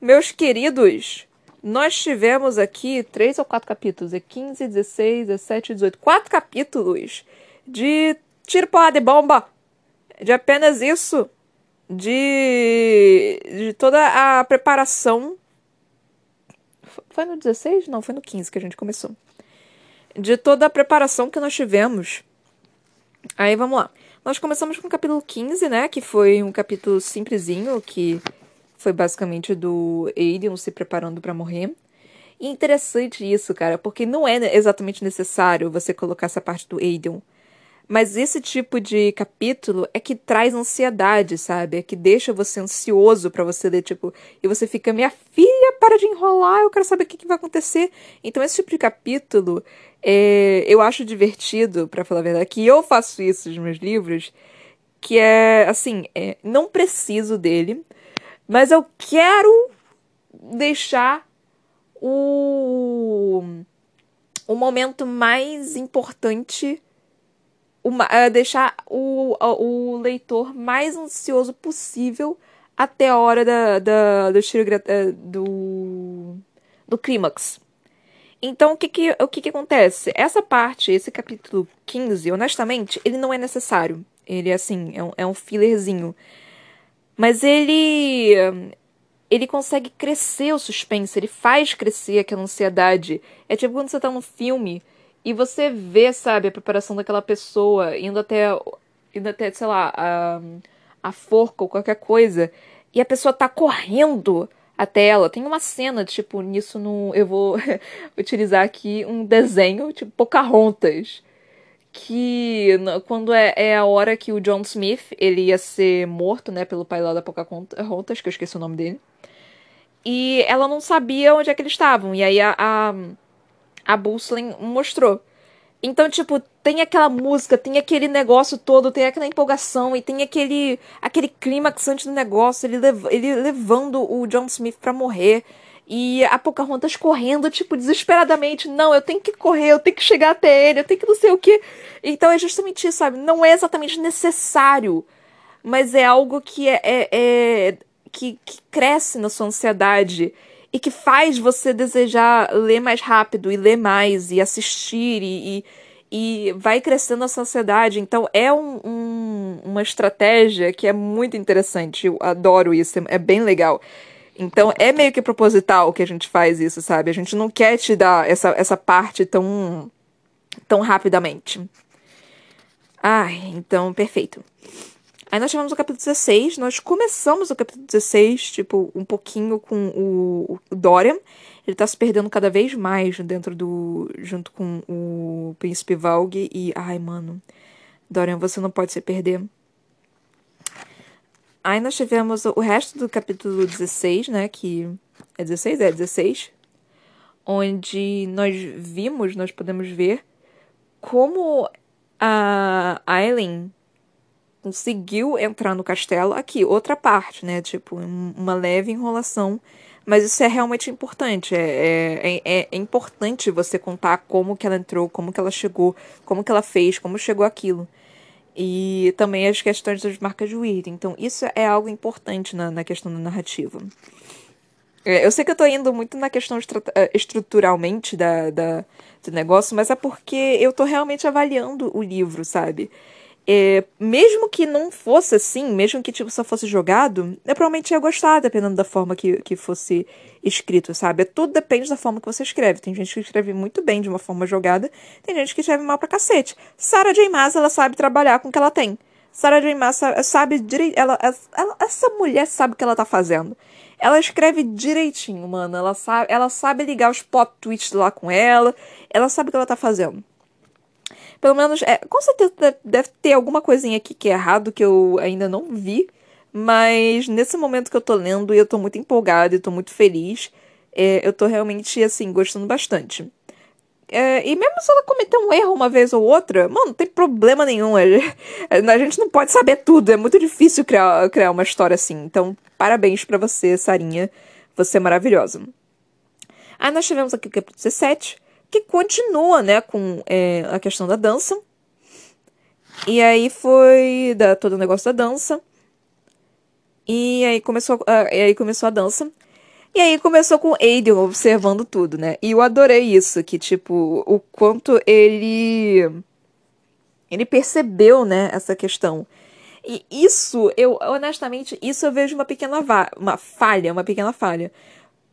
meus queridos, nós tivemos aqui três ou quatro capítulos, é 15, 16, 17, 18, quatro capítulos de tiro, porrada e bomba. De apenas isso. de, de toda a preparação. Foi no 16? Não, foi no 15 que a gente começou. De toda a preparação que nós tivemos. Aí vamos lá. Nós começamos com o capítulo 15, né? Que foi um capítulo simplesinho, que foi basicamente do Aiden se preparando para morrer. E é interessante isso, cara, porque não é exatamente necessário você colocar essa parte do Aiden mas esse tipo de capítulo é que traz ansiedade, sabe? É que deixa você ansioso para você ler, tipo, e você fica, minha filha, para de enrolar, eu quero saber o que, que vai acontecer. Então, esse tipo de capítulo é, eu acho divertido, para falar a verdade, que eu faço isso nos meus livros, que é assim, é, não preciso dele, mas eu quero deixar o, o momento mais importante uma, uh, deixar o, o leitor mais ansioso possível até a hora da, da, do, uh, do, do clímax. Então, o que que, o que que acontece? Essa parte, esse capítulo 15, honestamente, ele não é necessário. Ele, assim, é um, é um fillerzinho. Mas ele... Ele consegue crescer o suspense, ele faz crescer aquela ansiedade. É tipo quando você tá num filme e você vê, sabe, a preparação daquela pessoa indo até, indo até sei lá, a, a forca ou qualquer coisa. E a pessoa tá correndo até ela. Tem uma cena, tipo, nisso no. Eu vou utilizar aqui um desenho, tipo, Pocahontas. Que quando é, é a hora que o John Smith ele ia ser morto, né, pelo pai lá da Pocahontas, que eu esqueci o nome dele. E ela não sabia onde é que eles estavam. E aí a, a a mostrou. Então, tipo, tem aquela música, tem aquele negócio todo, tem aquela empolgação e tem aquele aquele clímax antes do negócio, ele, lev ele levando o John Smith para morrer. E a Pocahontas correndo, tipo, desesperadamente. Não, eu tenho que correr, eu tenho que chegar até ele, eu tenho que não sei o que. Então é justamente isso, sabe? Não é exatamente necessário, mas é algo que é, é, é que, que cresce na sua ansiedade e que faz você desejar ler mais rápido e ler mais e assistir e, e, e vai crescendo a sociedade. Então é um, um, uma estratégia que é muito interessante. Eu adoro isso, é bem legal. Então é meio que proposital que a gente faz isso, sabe? A gente não quer te dar essa, essa parte tão, tão rapidamente. Ai, então, perfeito. Aí nós tivemos o capítulo 16, nós começamos o capítulo 16, tipo, um pouquinho com o, o Dorian. Ele tá se perdendo cada vez mais dentro do. junto com o príncipe Valg e. Ai, mano. Dorian, você não pode se perder. Aí nós tivemos o resto do capítulo 16, né? Que. É 16? É 16. Onde nós vimos, nós podemos ver como a Aileen conseguiu entrar no castelo. Aqui, outra parte, né? Tipo, uma leve enrolação. Mas isso é realmente importante. É, é, é, é, importante você contar como que ela entrou, como que ela chegou, como que ela fez, como chegou aquilo. E também as questões das marcas de Weird. Então, isso é algo importante na, na questão da narrativa. É, eu sei que eu tô indo muito na questão eh, estruturalmente da, da, do negócio, mas é porque eu tô realmente avaliando o livro, sabe? É, mesmo que não fosse assim, mesmo que tipo, só fosse jogado, eu provavelmente ia gostar, dependendo da forma que, que fosse escrito, sabe? Tudo depende da forma que você escreve. Tem gente que escreve muito bem de uma forma jogada, tem gente que escreve mal pra cacete. Sarah J. Maas, ela sabe trabalhar com o que ela tem. Sarah J. Maas sabe direito. Ela, ela, essa mulher sabe o que ela tá fazendo. Ela escreve direitinho, mano. Ela sabe, ela sabe ligar os plot twists lá com ela. Ela sabe o que ela tá fazendo. Pelo menos, é, com certeza deve ter alguma coisinha aqui que é errado que eu ainda não vi. Mas nesse momento que eu tô lendo eu tô muito empolgada e tô muito feliz, é, eu tô realmente, assim, gostando bastante. É, e mesmo se ela cometer um erro uma vez ou outra, mano, não tem problema nenhum. É, a gente não pode saber tudo. É muito difícil criar, criar uma história assim. Então, parabéns para você, Sarinha. Você é maravilhosa. Aí nós tivemos aqui o capítulo 17, que continua, né, com é, a questão da dança. E aí foi da, todo o negócio da dança. E aí começou, uh, e aí começou a dança. E aí começou com Aiden observando tudo, né? E eu adorei isso, que tipo, o quanto ele ele percebeu, né, essa questão. E isso, eu, honestamente, isso eu vejo uma pequena uma falha, uma pequena falha.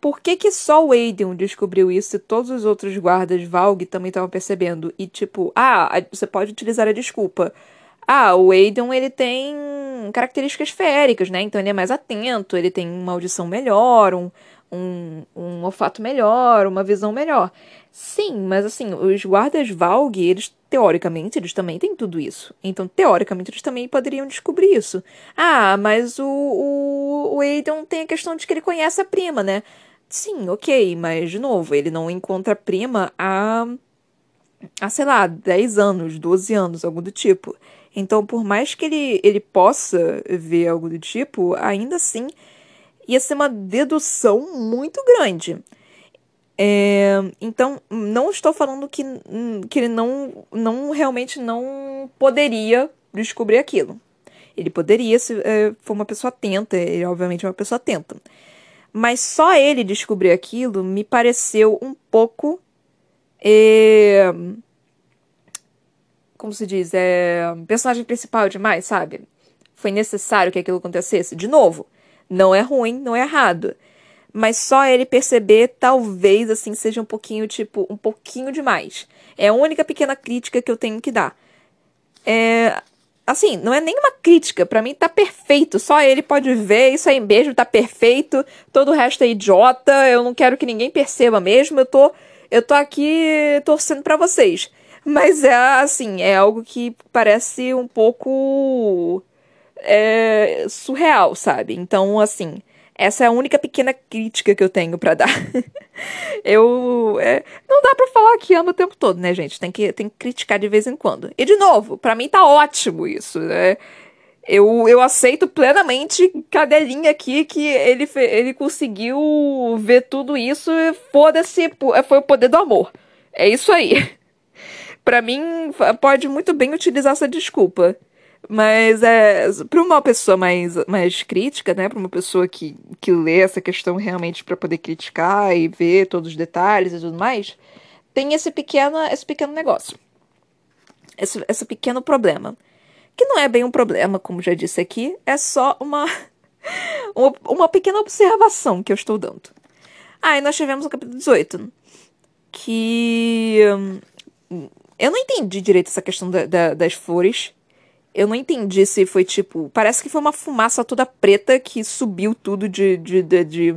Por que, que só o Aiden descobriu isso e todos os outros guardas Valg também estavam percebendo? E tipo, ah, você pode utilizar a desculpa. Ah, o Aiden ele tem características féricas, né? Então ele é mais atento, ele tem uma audição melhor, um, um, um olfato melhor, uma visão melhor. Sim, mas assim, os guardas Valg, eles teoricamente, eles também têm tudo isso. Então, teoricamente, eles também poderiam descobrir isso. Ah, mas o, o, o Aiden tem a questão de que ele conhece a prima, né? Sim, ok, mas de novo, ele não encontra prima há, há sei lá, 10 anos, 12 anos, algo do tipo. Então, por mais que ele, ele possa ver algo do tipo, ainda assim ia ser uma dedução muito grande. É, então, não estou falando que, que ele não, não realmente não poderia descobrir aquilo. Ele poderia, se é, for uma pessoa atenta, ele obviamente é uma pessoa atenta. Mas só ele descobrir aquilo me pareceu um pouco. É... Como se diz? É. Personagem principal demais, sabe? Foi necessário que aquilo acontecesse. De novo, não é ruim, não é errado. Mas só ele perceber, talvez, assim, seja um pouquinho, tipo, um pouquinho demais. É a única pequena crítica que eu tenho que dar. É, assim, não é nenhuma crítica. para mim tá perfeito. Só ele pode ver. Isso aí mesmo, tá perfeito. Todo o resto é idiota. Eu não quero que ninguém perceba mesmo. Eu tô, eu tô aqui torcendo para vocês. Mas é assim, é algo que parece um pouco é, surreal, sabe? Então, assim, essa é a única pequena crítica que eu tenho para dar. eu. É, não dá para falar que amo o tempo todo, né, gente? Tem que, tem que criticar de vez em quando. E, de novo, para mim tá ótimo isso. Né? Eu, eu aceito plenamente cadelinha aqui que ele, ele conseguiu ver tudo isso e foda-se, foi o poder do amor. É isso aí. para mim, pode muito bem utilizar essa desculpa. Mas é para uma pessoa mais, mais crítica, né, para uma pessoa que, que lê essa questão realmente para poder criticar e ver todos os detalhes e tudo mais, tem esse pequeno, esse pequeno negócio. Esse, esse pequeno problema. Que não é bem um problema, como já disse aqui, é só uma, uma, pequena observação que eu estou dando. Aí ah, nós tivemos o capítulo 18, que. Hum, eu não entendi direito essa questão da, da, das flores eu não entendi se foi tipo. Parece que foi uma fumaça toda preta que subiu tudo de. de, de, de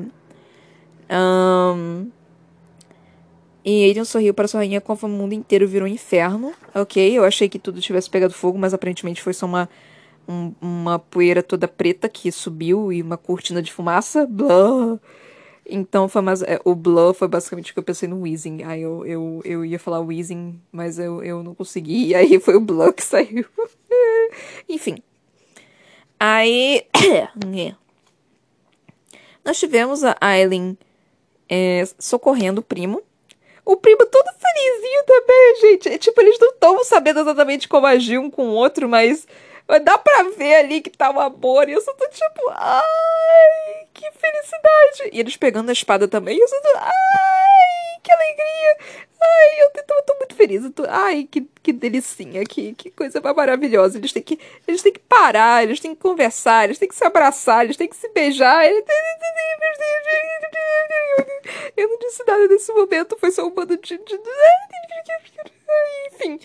um... E Aiden sorriu para sua rainha conforme o mundo inteiro virou um inferno. Ok, eu achei que tudo tivesse pegado fogo, mas aparentemente foi só uma, um, uma poeira toda preta que subiu e uma cortina de fumaça. Blá. Então foi mais, é, o Blur foi basicamente o que eu pensei no Weezing. Aí eu, eu, eu ia falar Weezing, mas eu, eu não consegui. E aí foi o Blur que saiu. Enfim. Aí. Nós tivemos a Aileen é, socorrendo o primo. O primo todo felizinho também, gente. É, tipo, eles não estão sabendo exatamente como agir um com o outro, mas dá pra ver ali que tá um amor. E eu só tô tipo, ai, que felicidade. E eles pegando a espada também. Eu tô, ai, que alegria. Ai, eu tô, tô muito feliz. Tô, ai, que, que delicinha, que, que coisa maravilhosa. Eles têm, que, eles têm que parar, eles têm que conversar, eles têm que se abraçar, eles têm que se beijar. Eu não disse nada nesse momento, foi só um bando de... Enfim.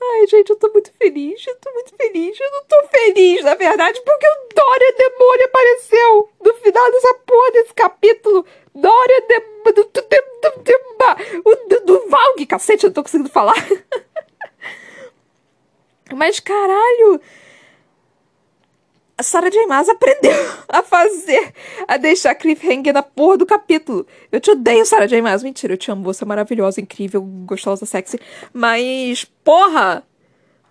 Ai, gente, eu tô muito feliz, eu tô muito feliz. Eu não tô feliz, na verdade, porque o Dória Demônio apareceu no final dessa porra desse capítulo. Dória Demônio. Do, do, Valg, cacete, eu não tô conseguindo falar. Mas caralho, a Sarah J. Maas aprendeu a fazer, a deixar cliffhanger na porra do capítulo. Eu te odeio, Sarah J. Maas. Mentira, eu te amo. Você é maravilhosa, incrível, gostosa, sexy. Mas, porra!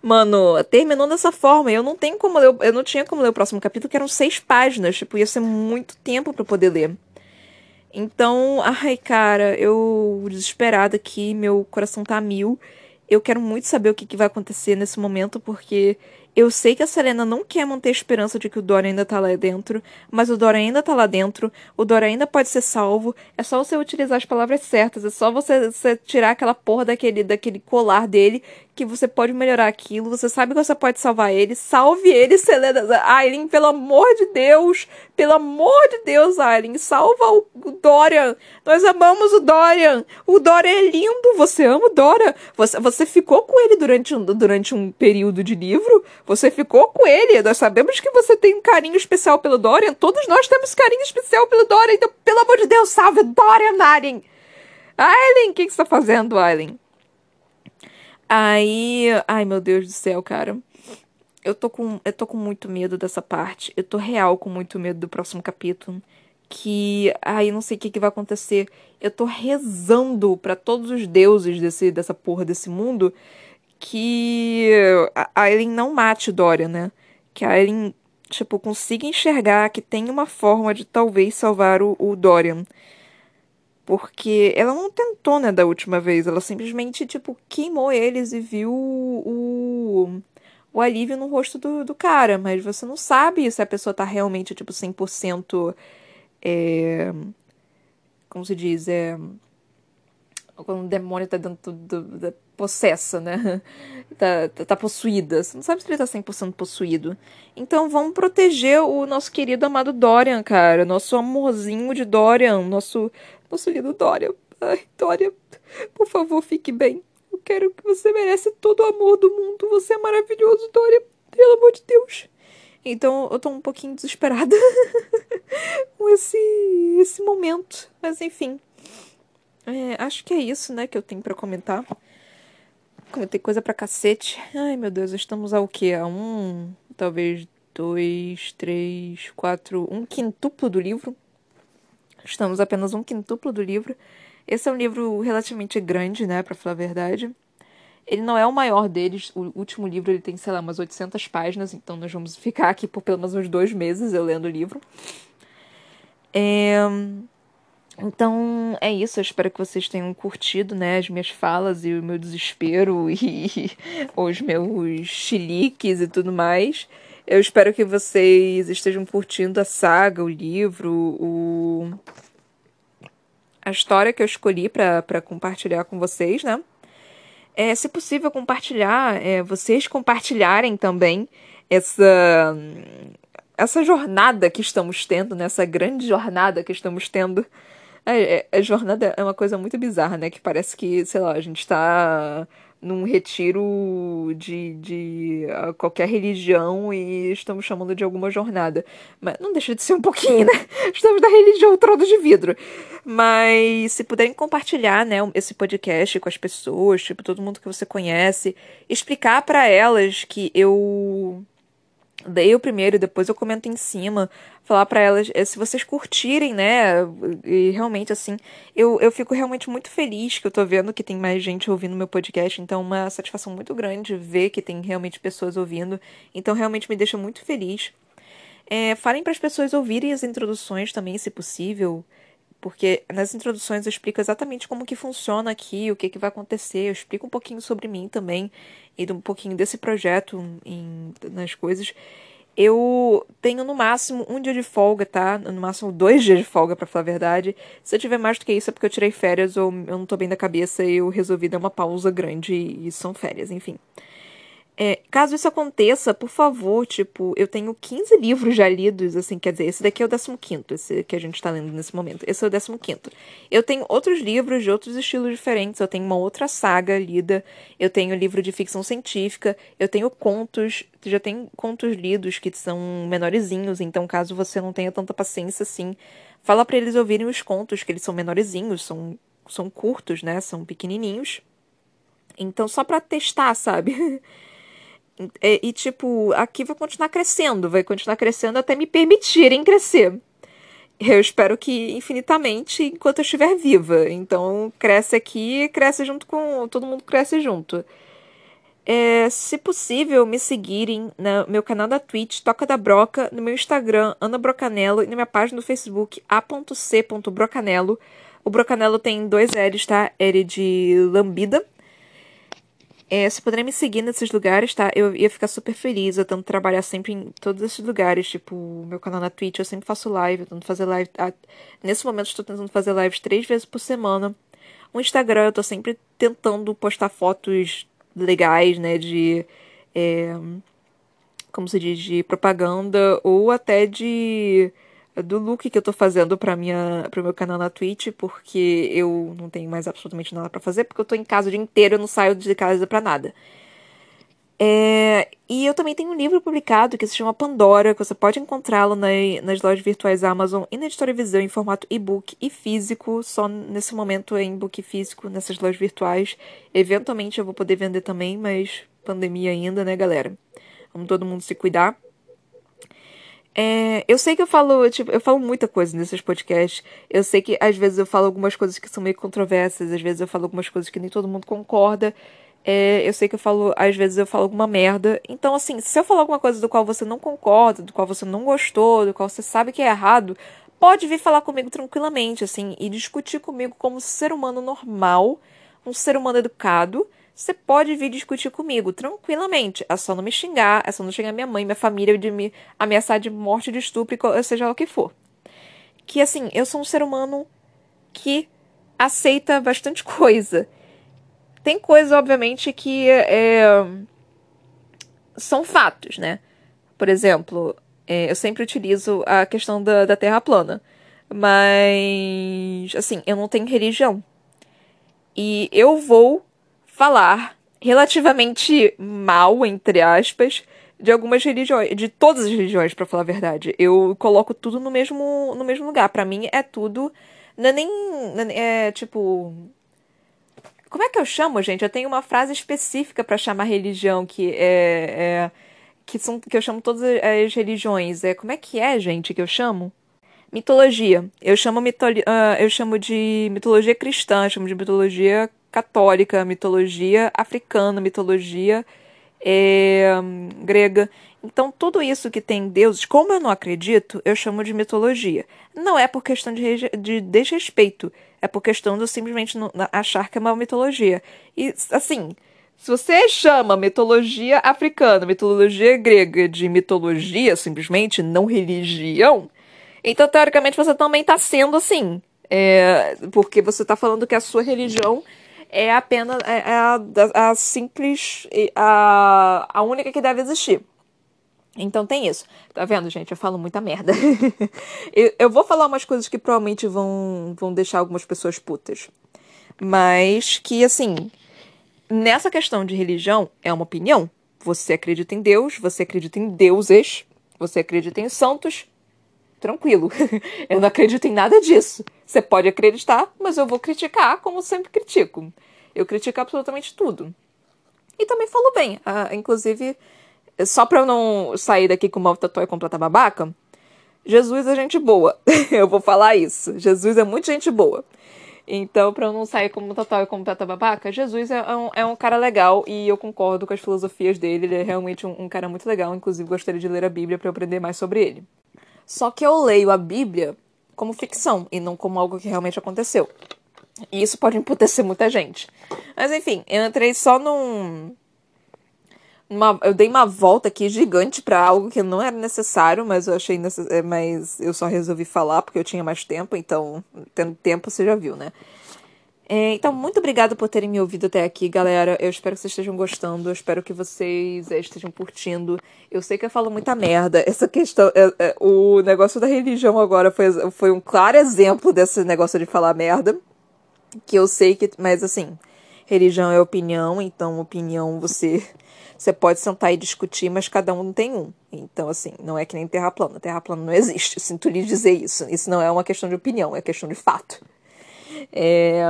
Mano, terminou dessa forma. Eu não tenho como ler, eu não tinha como ler o próximo capítulo, que eram seis páginas. Tipo, ia ser muito tempo para poder ler. Então, ai, cara, eu desesperada aqui, meu coração tá a mil. Eu quero muito saber o que, que vai acontecer nesse momento, porque eu sei que a Selena não quer manter a esperança de que o Dora ainda tá lá dentro, mas o Dora ainda tá lá dentro, o Dora ainda pode ser salvo. É só você utilizar as palavras certas, é só você, você tirar aquela porra daquele, daquele colar dele que você pode melhorar aquilo, você sabe que você pode salvar ele, salve ele, Selena. Aileen, pelo amor de Deus, pelo amor de Deus, Aileen, salva o, Dorian. Nós amamos o Dorian. O Dorian é lindo, você ama o Dorian. Você, você ficou com ele durante um, durante um período de livro, você ficou com ele. Nós sabemos que você tem um carinho especial pelo Dorian, todos nós temos carinho especial pelo Dorian, então, pelo amor de Deus, salve Dorian, Aileen. Aileen, o que, que você tá fazendo, Aileen? Aí, ai meu Deus do céu, cara. Eu tô com, eu tô com muito medo dessa parte. Eu tô real com muito medo do próximo capítulo. Que, ai, não sei o que, que vai acontecer. Eu tô rezando para todos os deuses desse, dessa porra desse mundo que a Aileen não mate Dorian, né? Que a Aileen, tipo, consiga enxergar que tem uma forma de talvez salvar o, o Dorian. Porque ela não tentou, né, da última vez. Ela simplesmente, tipo, queimou eles e viu o, o alívio no rosto do, do cara. Mas você não sabe se a pessoa tá realmente, tipo, 100%. É, como se diz? É, quando o demônio tá dentro do, da possessa, né? Tá, tá, tá, possuída. Você não sabe se ele tá 100% possuído. Então vamos proteger o nosso querido amado Dorian, cara. Nosso amorzinho de Dorian. Nosso, nosso lindo Dorian. Ai, Dorian, por favor, fique bem. Eu quero que você merece todo o amor do mundo. Você é maravilhoso, Dorian. Pelo amor de Deus. Então eu tô um pouquinho desesperada com esse, esse momento. Mas enfim. É, acho que é isso, né, que eu tenho para comentar. Comentei coisa pra cacete. Ai, meu Deus, estamos ao quê? A um, talvez dois, três, quatro, um quintuplo do livro. Estamos apenas um quintuplo do livro. Esse é um livro relativamente grande, né, para falar a verdade. Ele não é o maior deles. O último livro ele tem, sei lá, umas 800 páginas, então nós vamos ficar aqui por pelo menos uns dois meses eu lendo o livro. É... Então é isso, eu espero que vocês tenham curtido né, as minhas falas e o meu desespero e os meus chiliques e tudo mais. Eu espero que vocês estejam curtindo a saga, o livro, o... a história que eu escolhi para compartilhar com vocês, né? É, se possível, compartilhar, é, vocês compartilharem também essa, essa jornada que estamos tendo, né? grande jornada que estamos tendo a, é, é, a, jornada é uma coisa muito bizarra, né? Que parece que, sei lá, a gente está num retiro de, de qualquer religião e estamos chamando de alguma jornada. Mas não deixa de ser um pouquinho, né? Estamos na religião trono de vidro. Mas se puderem compartilhar, né, esse podcast com as pessoas, tipo, todo mundo que você conhece, explicar para elas que eu dei o primeiro, depois eu comento em cima, falar para elas, eh, se vocês curtirem, né, e realmente assim, eu, eu fico realmente muito feliz que eu tô vendo que tem mais gente ouvindo meu podcast, então uma satisfação muito grande ver que tem realmente pessoas ouvindo, então realmente me deixa muito feliz. É, falem para as pessoas ouvirem as introduções também, se possível, porque nas introduções eu explico exatamente como que funciona aqui, o que, que vai acontecer, eu explico um pouquinho sobre mim também e um pouquinho desse projeto em, nas coisas. Eu tenho no máximo um dia de folga, tá? No máximo dois dias de folga, para falar a verdade. Se eu tiver mais do que isso é porque eu tirei férias ou eu não tô bem da cabeça e eu resolvi dar uma pausa grande e são férias, enfim. É, caso isso aconteça, por favor, tipo, eu tenho 15 livros já lidos, assim, quer dizer, esse daqui é o 15, esse que a gente tá lendo nesse momento. Esse é o 15. Eu tenho outros livros de outros estilos diferentes, eu tenho uma outra saga lida, eu tenho livro de ficção científica, eu tenho contos, já tem contos lidos que são menorzinhos, então caso você não tenha tanta paciência assim, fala para eles ouvirem os contos, que eles são menorzinhos, são, são curtos, né, são pequenininhos. Então, só para testar, sabe? E, é, e, tipo, aqui vai continuar crescendo, vai continuar crescendo até me permitirem crescer. Eu espero que infinitamente enquanto eu estiver viva. Então, cresce aqui, cresce junto com. Todo mundo cresce junto. É, se possível, me seguirem no meu canal da Twitch, Toca da Broca, no meu Instagram, Ana Brocanello, e na minha página no Facebook, a.c.brocanello. O Brocanello tem dois L's, tá? L de lambida é, se puderem me seguir nesses lugares, tá? Eu ia ficar super feliz. Eu tento trabalhar sempre em todos esses lugares. Tipo, meu canal na Twitch, eu sempre faço live. Eu tento fazer live. Ah, nesse momento, estou tentando fazer lives três vezes por semana. O Instagram, eu tô sempre tentando postar fotos legais, né, de é, como se diz, de propaganda ou até de do look que eu tô fazendo para minha para meu canal na Twitch, porque eu não tenho mais absolutamente nada para fazer, porque eu tô em casa o dia inteiro, eu não saio de casa para nada. É, e eu também tenho um livro publicado que se chama Pandora, que você pode encontrá-lo na, nas lojas virtuais Amazon e na editora Visão em formato e-book e físico, só nesse momento é em book físico nessas lojas virtuais. Eventualmente eu vou poder vender também, mas pandemia ainda, né, galera? Vamos todo mundo se cuidar. É, eu sei que eu falo, tipo, eu falo muita coisa nesses podcasts. Eu sei que às vezes eu falo algumas coisas que são meio controversas, às vezes eu falo algumas coisas que nem todo mundo concorda. É, eu sei que eu falo, às vezes eu falo alguma merda. Então, assim, se eu falar alguma coisa do qual você não concorda, do qual você não gostou, do qual você sabe que é errado, pode vir falar comigo tranquilamente, assim, e discutir comigo como ser humano normal, um ser humano educado. Você pode vir discutir comigo tranquilamente. É só não me xingar, é só não xingar minha mãe, minha família, de me ameaçar de morte, de estupro, seja lá o que for. Que, assim, eu sou um ser humano que aceita bastante coisa. Tem coisas, obviamente, que é, são fatos, né? Por exemplo, é, eu sempre utilizo a questão da, da Terra plana. Mas, assim, eu não tenho religião. E eu vou falar relativamente mal, entre aspas, de algumas religiões, de todas as religiões, para falar a verdade. Eu coloco tudo no mesmo, no mesmo lugar. Para mim é tudo. Não é nem. É tipo. Como é que eu chamo, gente? Eu tenho uma frase específica para chamar religião que é, é, que são que eu chamo todas as religiões. É como é que é, gente, que eu chamo? Mitologia. Eu chamo mitolo, uh, eu chamo de mitologia cristã, chamo de mitologia católica, mitologia africana, mitologia é, grega. Então, tudo isso que tem deuses, como eu não acredito, eu chamo de mitologia. Não é por questão de, de desrespeito, é por questão de simplesmente não, achar que é uma mitologia. E, assim, se você chama mitologia africana, mitologia grega de mitologia, simplesmente, não religião, então, teoricamente, você também está sendo assim. É, porque você está falando que a sua religião é apenas é, é a, a, simples, a, a única que deve existir. Então tem isso. Tá vendo, gente? Eu falo muita merda. eu, eu, vou falar umas coisas que provavelmente vão, vão deixar algumas pessoas putas. Mas que, assim, nessa questão de religião, é uma opinião. Você acredita em Deus, você acredita em deuses, você acredita em santos. Tranquilo. eu não acredito em nada disso. Você pode acreditar, mas eu vou criticar como sempre critico. Eu critico absolutamente tudo. E também falo bem. Uh, inclusive, só pra eu não sair daqui com uma tatuagem completa babaca, Jesus é gente boa. eu vou falar isso. Jesus é muito gente boa. Então, pra eu não sair como total e completa babaca, Jesus é um, é um cara legal e eu concordo com as filosofias dele. Ele é realmente um, um cara muito legal. Inclusive, gostaria de ler a Bíblia para aprender mais sobre ele. Só que eu leio a Bíblia como ficção e não como algo que realmente aconteceu. E isso pode emputecer muita gente. Mas enfim, eu entrei só num uma, eu dei uma volta aqui gigante para algo que não era necessário, mas eu achei necess... É, mas eu só resolvi falar porque eu tinha mais tempo, então tendo tempo você já viu, né? É, então, muito obrigada por terem me ouvido até aqui, galera. Eu espero que vocês estejam gostando. Eu espero que vocês é, estejam curtindo. Eu sei que eu falo muita merda. Essa questão. É, é, o negócio da religião agora foi, foi um claro exemplo desse negócio de falar merda. Que eu sei que. Mas assim, religião é opinião, então opinião você você pode sentar e discutir, mas cada um tem um. Então, assim, não é que nem terra plana. Terra plana não existe. Sinto lhe dizer isso. Isso não é uma questão de opinião, é questão de fato. É...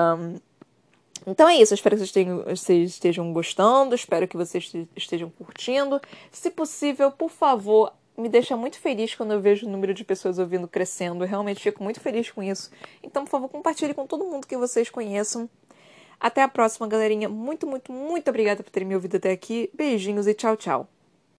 Então é isso, espero que vocês, tenham, vocês estejam gostando, espero que vocês estejam curtindo. Se possível, por favor, me deixa muito feliz quando eu vejo o número de pessoas ouvindo crescendo. Eu realmente fico muito feliz com isso. Então, por favor, compartilhe com todo mundo que vocês conheçam. Até a próxima, galerinha. Muito, muito, muito obrigada por terem me ouvido até aqui. Beijinhos e tchau, tchau.